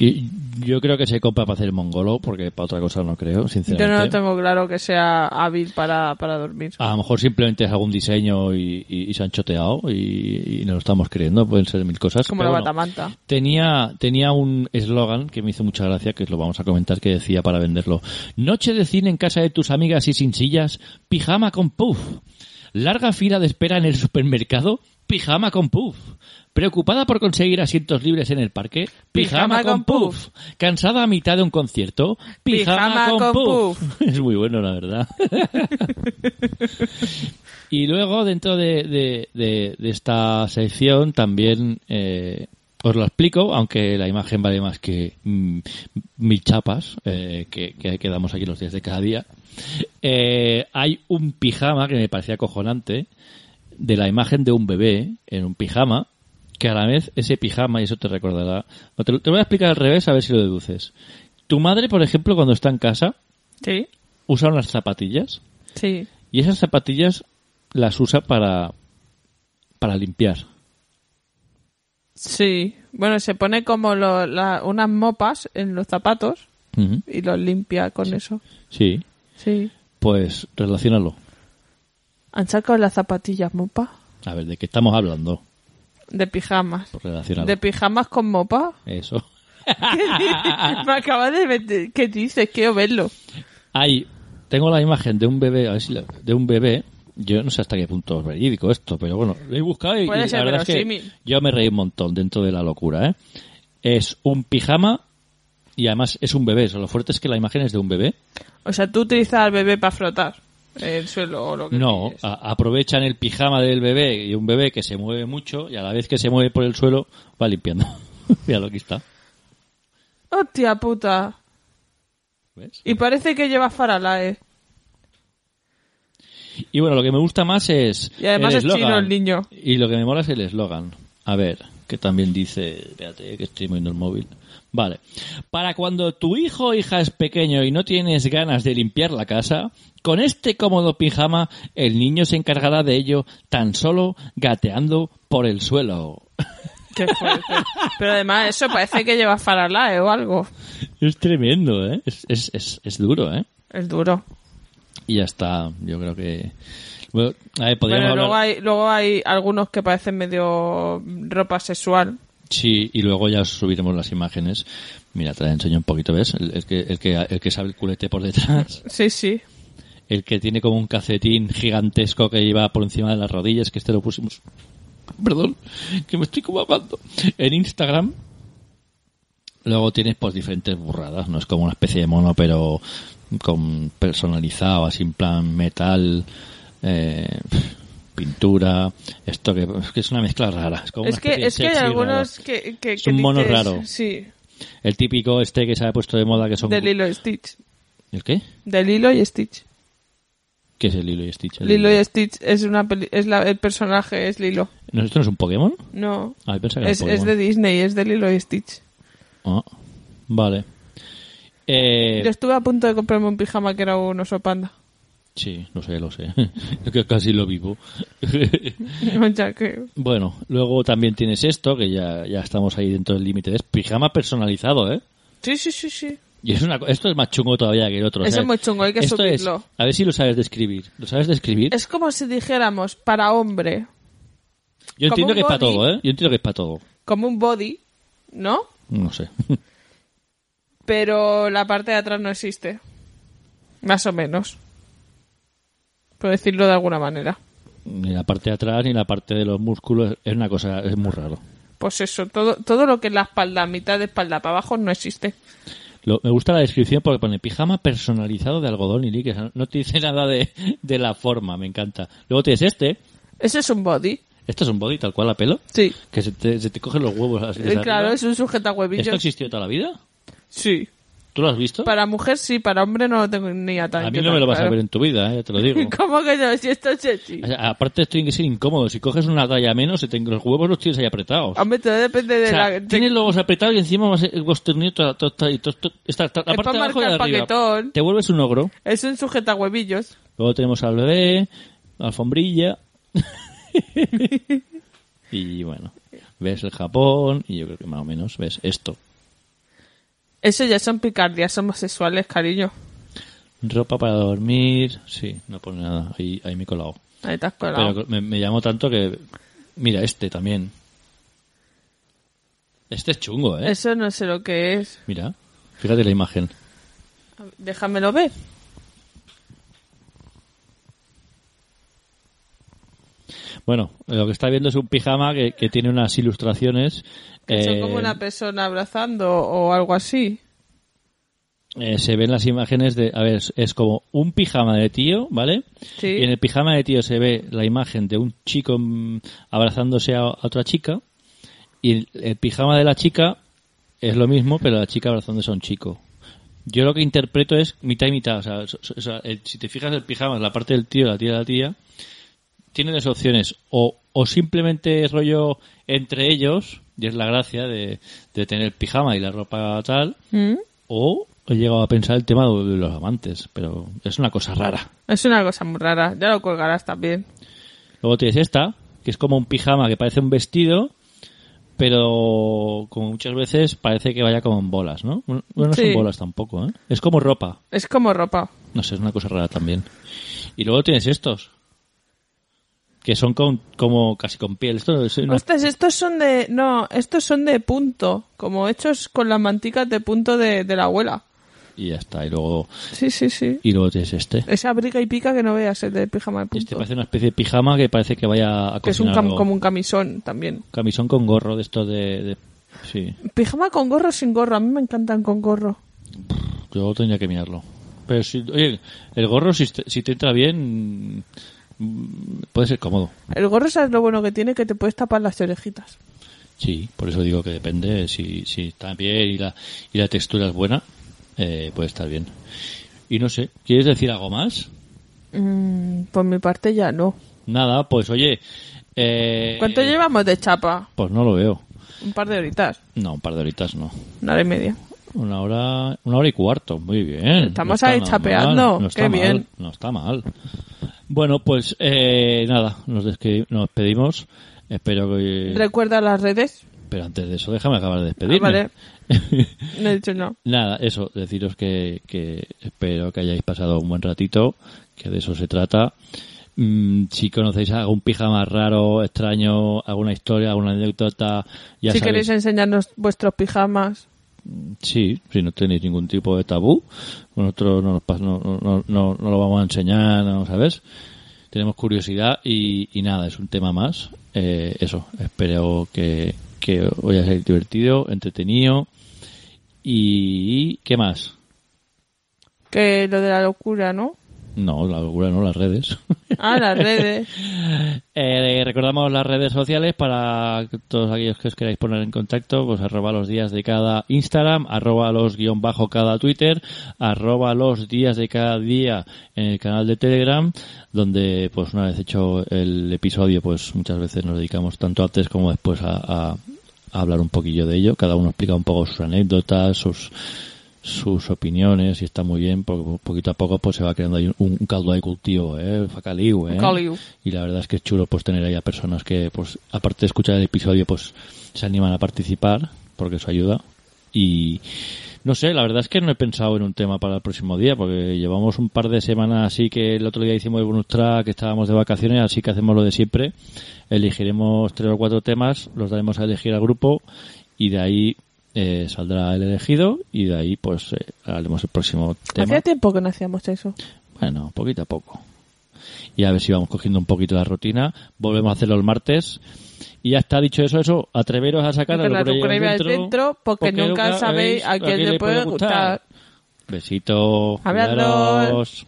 Speaker 2: que yo creo que se compra para hacer mongolo, porque para otra cosa no creo,
Speaker 1: Yo
Speaker 2: sinceramente.
Speaker 1: no tengo claro que sea hábil para, para dormir.
Speaker 2: A lo mejor simplemente es algún diseño y, y- y se han choteado y, y nos lo estamos creyendo, pueden ser mil cosas.
Speaker 1: Como
Speaker 2: pero
Speaker 1: la
Speaker 2: bueno.
Speaker 1: batamanta.
Speaker 2: Tenía, tenía un eslogan que me hizo mucha gracia, que lo vamos a comentar, que decía para venderlo. Noche de cine en casa de tus amigas y sin sillas, pijama con puff. Larga fila de espera en el supermercado, pijama con puff. Preocupada por conseguir asientos libres en el parque, pijama,
Speaker 1: Pijama
Speaker 2: con
Speaker 1: con
Speaker 2: puff. Cansada a mitad de un concierto, pijama,
Speaker 1: Pijama
Speaker 2: con,
Speaker 1: con
Speaker 2: puff. (laughs) Es muy bueno, la verdad. (laughs) Y luego, dentro de, de- de- de esta sección, también eh, os lo explico, aunque la imagen vale más que mm, mil chapas eh, que, que, que damos aquí los días de cada día. Eh, hay un pijama que me parecía acojonante, de la imagen de un bebé en un pijama, que a la vez ese pijama, y eso te recordará. Te, te voy a explicar al revés a ver si lo deduces. Tu madre, por ejemplo, cuando está en casa,
Speaker 1: Sí,
Speaker 2: usa unas zapatillas
Speaker 1: sí.
Speaker 2: y esas zapatillas las usa para para limpiar.
Speaker 1: Sí. Bueno, se pone como lo- la- unas mopas en los zapatos y los limpia con eso.
Speaker 2: Sí,
Speaker 1: Sí.
Speaker 2: pues relacionalo.
Speaker 1: ¿Han sacado las zapatillas mopa?
Speaker 2: A ver, ¿de qué estamos hablando?
Speaker 1: De pijamas.
Speaker 2: Relacionalo.
Speaker 1: ¿De pijamas con mopa?
Speaker 2: Eso. (laughs)
Speaker 1: Me acaba de meter... ¿Qué dices? Quiero verlo.
Speaker 2: Hay, tengo la imagen de un bebé, a ver si la- de un bebé. Yo no sé hasta qué punto es verídico esto, pero bueno, lo he buscado y,
Speaker 1: Puede
Speaker 2: y
Speaker 1: ser
Speaker 2: la verdad es que yo me reí un montón dentro de la locura, ¿eh? Es un pijama y además es un bebé. Eso, lo fuerte es que la imagen es de un bebé.
Speaker 1: O sea, tú utilizas al bebé para frotar el suelo o lo que
Speaker 2: No, aprovechan el pijama del bebé y un bebé que se mueve mucho y a la vez que se mueve por el suelo va limpiando. (laughs) Mira lo que está.
Speaker 1: ¡Hostia puta!
Speaker 2: ¿Ves?
Speaker 1: Y parece que lleva faralae.
Speaker 2: Y bueno, lo que me gusta más es.
Speaker 1: Y además
Speaker 2: el
Speaker 1: es chino el niño.
Speaker 2: Y lo que me mola es el eslogan. A ver, que también dice. Espérate, que estoy moviendo el móvil. Vale. Para cuando tu hijo o hija es pequeño y no tienes ganas de limpiar la casa, con este cómodo pijama, el niño se encargará de ello tan solo gateando por el suelo. (laughs)
Speaker 1: Qué fuerte. Pero además eso parece que lleva faralae o algo.
Speaker 2: Es tremendo, ¿eh? Es, es, es, es duro, ¿eh?
Speaker 1: Es duro.
Speaker 2: Y ya está. Yo creo que. Bueno, a ver, hablar.
Speaker 1: luego hay, luego hay algunos que parecen medio ropa sexual.
Speaker 2: Sí, y luego ya os subiremos las imágenes. Mira, te la enseño un poquito, ¿ves? El, el que, el, que, el que sabe el culete por detrás. (laughs)
Speaker 1: Sí, sí.
Speaker 2: El que tiene como un cacetín gigantesco que lleva por encima de las rodillas, que este lo pusimos. Perdón, que me estoy como. En Instagram. Luego tienes pues diferentes burradas, no es como una especie de mono, pero con personalizado, así en plan metal, eh, pintura, esto que, que es una mezcla rara. Es, como
Speaker 1: Es que, es que hay algunos que, que,
Speaker 2: Es un mono
Speaker 1: dices-
Speaker 2: raro.
Speaker 1: Sí,
Speaker 2: El típico este que se ha puesto de moda que son...
Speaker 1: de Lilo y Stitch.
Speaker 2: ¿El qué?
Speaker 1: De Lilo y Stitch.
Speaker 2: ¿Qué es el Lilo y Stitch? El
Speaker 1: Lilo y Stitch es una peli- es la, el personaje es Lilo.
Speaker 2: ¿No, ¿Esto no es un Pokémon?
Speaker 1: No.
Speaker 2: Ah, pensaba que era
Speaker 1: Es,
Speaker 2: un
Speaker 1: es de Disney, es de Lilo y Stitch.
Speaker 2: Ah, Vale. Eh,
Speaker 1: Yo estuve a punto de comprarme un pijama que era un oso panda.
Speaker 2: Sí, lo sé, lo sé. (laughs) Es que casi lo vivo. (laughs) Bueno, luego también tienes esto, que ya, ya estamos ahí dentro del límite. Es pijama personalizado, ¿eh?
Speaker 1: Sí, sí, sí, sí.
Speaker 2: Y es una, esto es más chungo todavía que el otro. o
Speaker 1: Eso
Speaker 2: sea,
Speaker 1: es muy chungo, hay que
Speaker 2: esto es-
Speaker 1: subirlo.
Speaker 2: a ver si lo sabes describir. ¿Lo sabes describir?
Speaker 1: Es como si dijéramos para hombre,
Speaker 2: Yo
Speaker 1: como
Speaker 2: entiendo que es para todo, ¿eh? Yo entiendo que es para todo.
Speaker 1: como un body, ¿no?
Speaker 2: No sé. (laughs)
Speaker 1: Pero la parte de atrás no existe. Más o menos. Por decirlo de alguna manera.
Speaker 2: ni la parte de atrás ni la parte de los músculos. Es una cosa, es muy raro.
Speaker 1: Pues eso, todo, todo lo que es la espalda, mitad de espalda para abajo, no existe.
Speaker 2: Lo- me gusta la descripción porque pone pijama personalizado de algodón y líquido. O sea, No te dice nada de, de la forma, me encanta. Luego tienes este.
Speaker 1: Ese es un body.
Speaker 2: Esto es un body tal cual a pelo.
Speaker 1: Sí.
Speaker 2: Que se te, se te cogen los huevos así.
Speaker 1: Eh, claro,
Speaker 2: arriba.
Speaker 1: es un sujeta
Speaker 2: ¿Esto
Speaker 1: huevillos.
Speaker 2: existió toda la vida?
Speaker 1: Sí.
Speaker 2: ¿Tú lo has visto?
Speaker 1: Para mujer sí, para hombre no lo tengo ni a tan
Speaker 2: a mí no me lo vas a ver en tu vida, ¿eh? ya te lo digo. (laughs)
Speaker 1: ¿Cómo que no? Si esto es sexy.
Speaker 2: Aparte esto tiene que ser incómodo. Si coges una talla menos, los huevos los tienes ahí apretados.
Speaker 1: Hombre, todo depende de
Speaker 2: O sea,
Speaker 1: la...
Speaker 2: tienes los huevos apretados y encima vas a costernillo toda, la
Speaker 1: Es
Speaker 2: parte
Speaker 1: pa'
Speaker 2: de abajo y de
Speaker 1: marcar
Speaker 2: arriba.
Speaker 1: paquetón.
Speaker 2: Te vuelves un ogro.
Speaker 1: Es un sujeta huevillos.
Speaker 2: Luego tenemos al bebé, la alfombrilla. (laughs) y bueno, ves el Japón y yo creo que más o menos ves esto.
Speaker 1: Eso ya son picardías homosexuales, cariño.
Speaker 2: Ropa para dormir, sí, no pone nada, ahí, ahí me he colado.
Speaker 1: Ahí te has colado.
Speaker 2: Pero me, me llamó tanto que... Mira, este también. Este es chungo, ¿eh?
Speaker 1: Eso no sé lo que es.
Speaker 2: Mira, fíjate la imagen.
Speaker 1: Déjamelo ver.
Speaker 2: Bueno, lo que está viendo es un pijama que, que tiene unas ilustraciones.
Speaker 1: Que son
Speaker 2: eh,
Speaker 1: como una persona abrazando o algo así.
Speaker 2: eh, se ven las imágenes de... A ver, es, es como un pijama de tío, ¿vale?
Speaker 1: Sí.
Speaker 2: Y en el pijama de tío se ve la imagen de un chico mm, abrazándose a, a otra chica. Y el, el pijama de la chica es lo mismo, pero la chica abrazándose a un chico. Yo lo que interpreto es mitad y mitad. O sea, so- el- si te fijas el pijama, la parte del tío, la tía, la tía, tiene dos opciones. O, o simplemente es rollo entre ellos, y es la gracia de, de tener el pijama y la ropa tal,
Speaker 1: ¿Mm?
Speaker 2: o he llegado a pensar el tema de los amantes, pero es una cosa rara.
Speaker 1: Es una cosa muy rara. Ya lo colgarás también.
Speaker 2: Luego tienes esta, que es como un pijama que parece un vestido, pero como muchas veces parece que vaya como en bolas, ¿no? Bueno, no
Speaker 1: Sí.
Speaker 2: son bolas tampoco, ¿eh? Es como ropa.
Speaker 1: Es como ropa.
Speaker 2: No sé, es una cosa rara también. Y luego tienes estos, que son con, como casi con piel. Esto es una-
Speaker 1: Ostras, estos son de... No, estos son de punto. Como hechos con las manticas de punto de, de la abuela.
Speaker 2: Y ya está. Y luego,
Speaker 1: Sí, sí, sí.
Speaker 2: y luego tienes este.
Speaker 1: Esa briga y pica que no veas, el de pijama de
Speaker 2: Este
Speaker 1: punto.
Speaker 2: parece una especie de pijama que parece que vaya a
Speaker 1: que es un
Speaker 2: algo.
Speaker 1: como un camisón también.
Speaker 2: camisón con gorro de esto de, de- Sí,
Speaker 1: Pijama con gorro o sin gorro. A mí me encantan con gorro.
Speaker 2: yo tendría que mirarlo. Pero si, oye, el gorro si te, si te entra bien puede ser cómodo.
Speaker 1: El gorro, ¿sabes lo bueno que tiene? Que te puedes tapar las orejitas.
Speaker 2: Sí, por eso digo que depende. Si, si está bien y la, y la textura es buena, eh, puede estar bien. Y no sé, ¿quieres decir algo más?
Speaker 1: Mm, por mi parte ya no.
Speaker 2: Nada, pues oye. Eh,
Speaker 1: ¿Cuánto llevamos de chapa?
Speaker 2: Pues no lo veo.
Speaker 1: Un par de horitas.
Speaker 2: No, un par de horitas no.
Speaker 1: Una hora y media.
Speaker 2: Una hora, una hora y cuarto, muy bien.
Speaker 1: Estamos
Speaker 2: está
Speaker 1: ahí chapeando,
Speaker 2: mal, no
Speaker 1: qué
Speaker 2: mal,
Speaker 1: bien.
Speaker 2: No está mal. Bueno, pues eh, nada, nos, nos despedimos. Espero que...
Speaker 1: Recuerda las redes.
Speaker 2: Pero antes de eso, déjame acabar de despedirme.
Speaker 1: Ah, vale. (laughs) No he dicho no.
Speaker 2: Nada, eso, deciros que, que espero que hayáis pasado un buen ratito, que de eso se trata. Mm, si conocéis algún pijama raro, extraño, alguna historia, alguna anécdota, ya
Speaker 1: si
Speaker 2: sabéis.
Speaker 1: queréis enseñarnos vuestros pijamas.
Speaker 2: Sí, si no tenéis ningún tipo de tabú, nosotros no, no, lo vamos a enseñar, ¿no? ¿sabes? Tenemos curiosidad y, y nada, es un tema más. Eh, eso, espero que, que os haya sido divertido, entretenido. ¿Y qué más?
Speaker 1: Que lo de la locura, ¿no?
Speaker 2: No, la locura no, las redes. (laughs)
Speaker 1: Ah, las redes. (laughs)
Speaker 2: Eh, recordamos las redes sociales para todos aquellos que os queráis poner en contacto, pues arroba los días de cada Instagram, arroba los guion bajo cada Twitter, arroba los días de cada día en el canal de Telegram, donde pues una vez hecho el episodio, pues muchas veces nos dedicamos tanto antes como después a, a- a hablar un poquillo de ello. Cada uno explica un poco sus anécdotas, sus sus opiniones y está muy bien porque poquito a poco pues se va creando ahí un, un caldo de cultivo, eh, facaliu, eh.
Speaker 1: Caliu.
Speaker 2: Y la verdad es que es chulo pues tener ahí a personas que pues aparte de escuchar el episodio pues se animan a participar porque eso ayuda y no sé, la verdad es que no he pensado en un tema para el próximo día porque llevamos un par de semanas así que el otro día hicimos el bonus track, que estábamos de vacaciones, así que hacemos lo de siempre. Elegiremos tres o cuatro temas, los daremos a elegir al grupo y de ahí eh, saldrá el elegido y de ahí pues eh, haremos el próximo tema.
Speaker 1: Hacía tiempo que no hacíamos eso.
Speaker 2: Bueno, poquito a poco. Y a ver si vamos cogiendo un poquito la rutina. Volvemos a hacerlo el martes. Y ya está dicho eso, eso, atreveros a sacar lleva
Speaker 1: lleva dentro, porque nunca sabéis a quién le puede gustar.
Speaker 2: Besito.
Speaker 1: Hablando.
Speaker 2: cuidaros.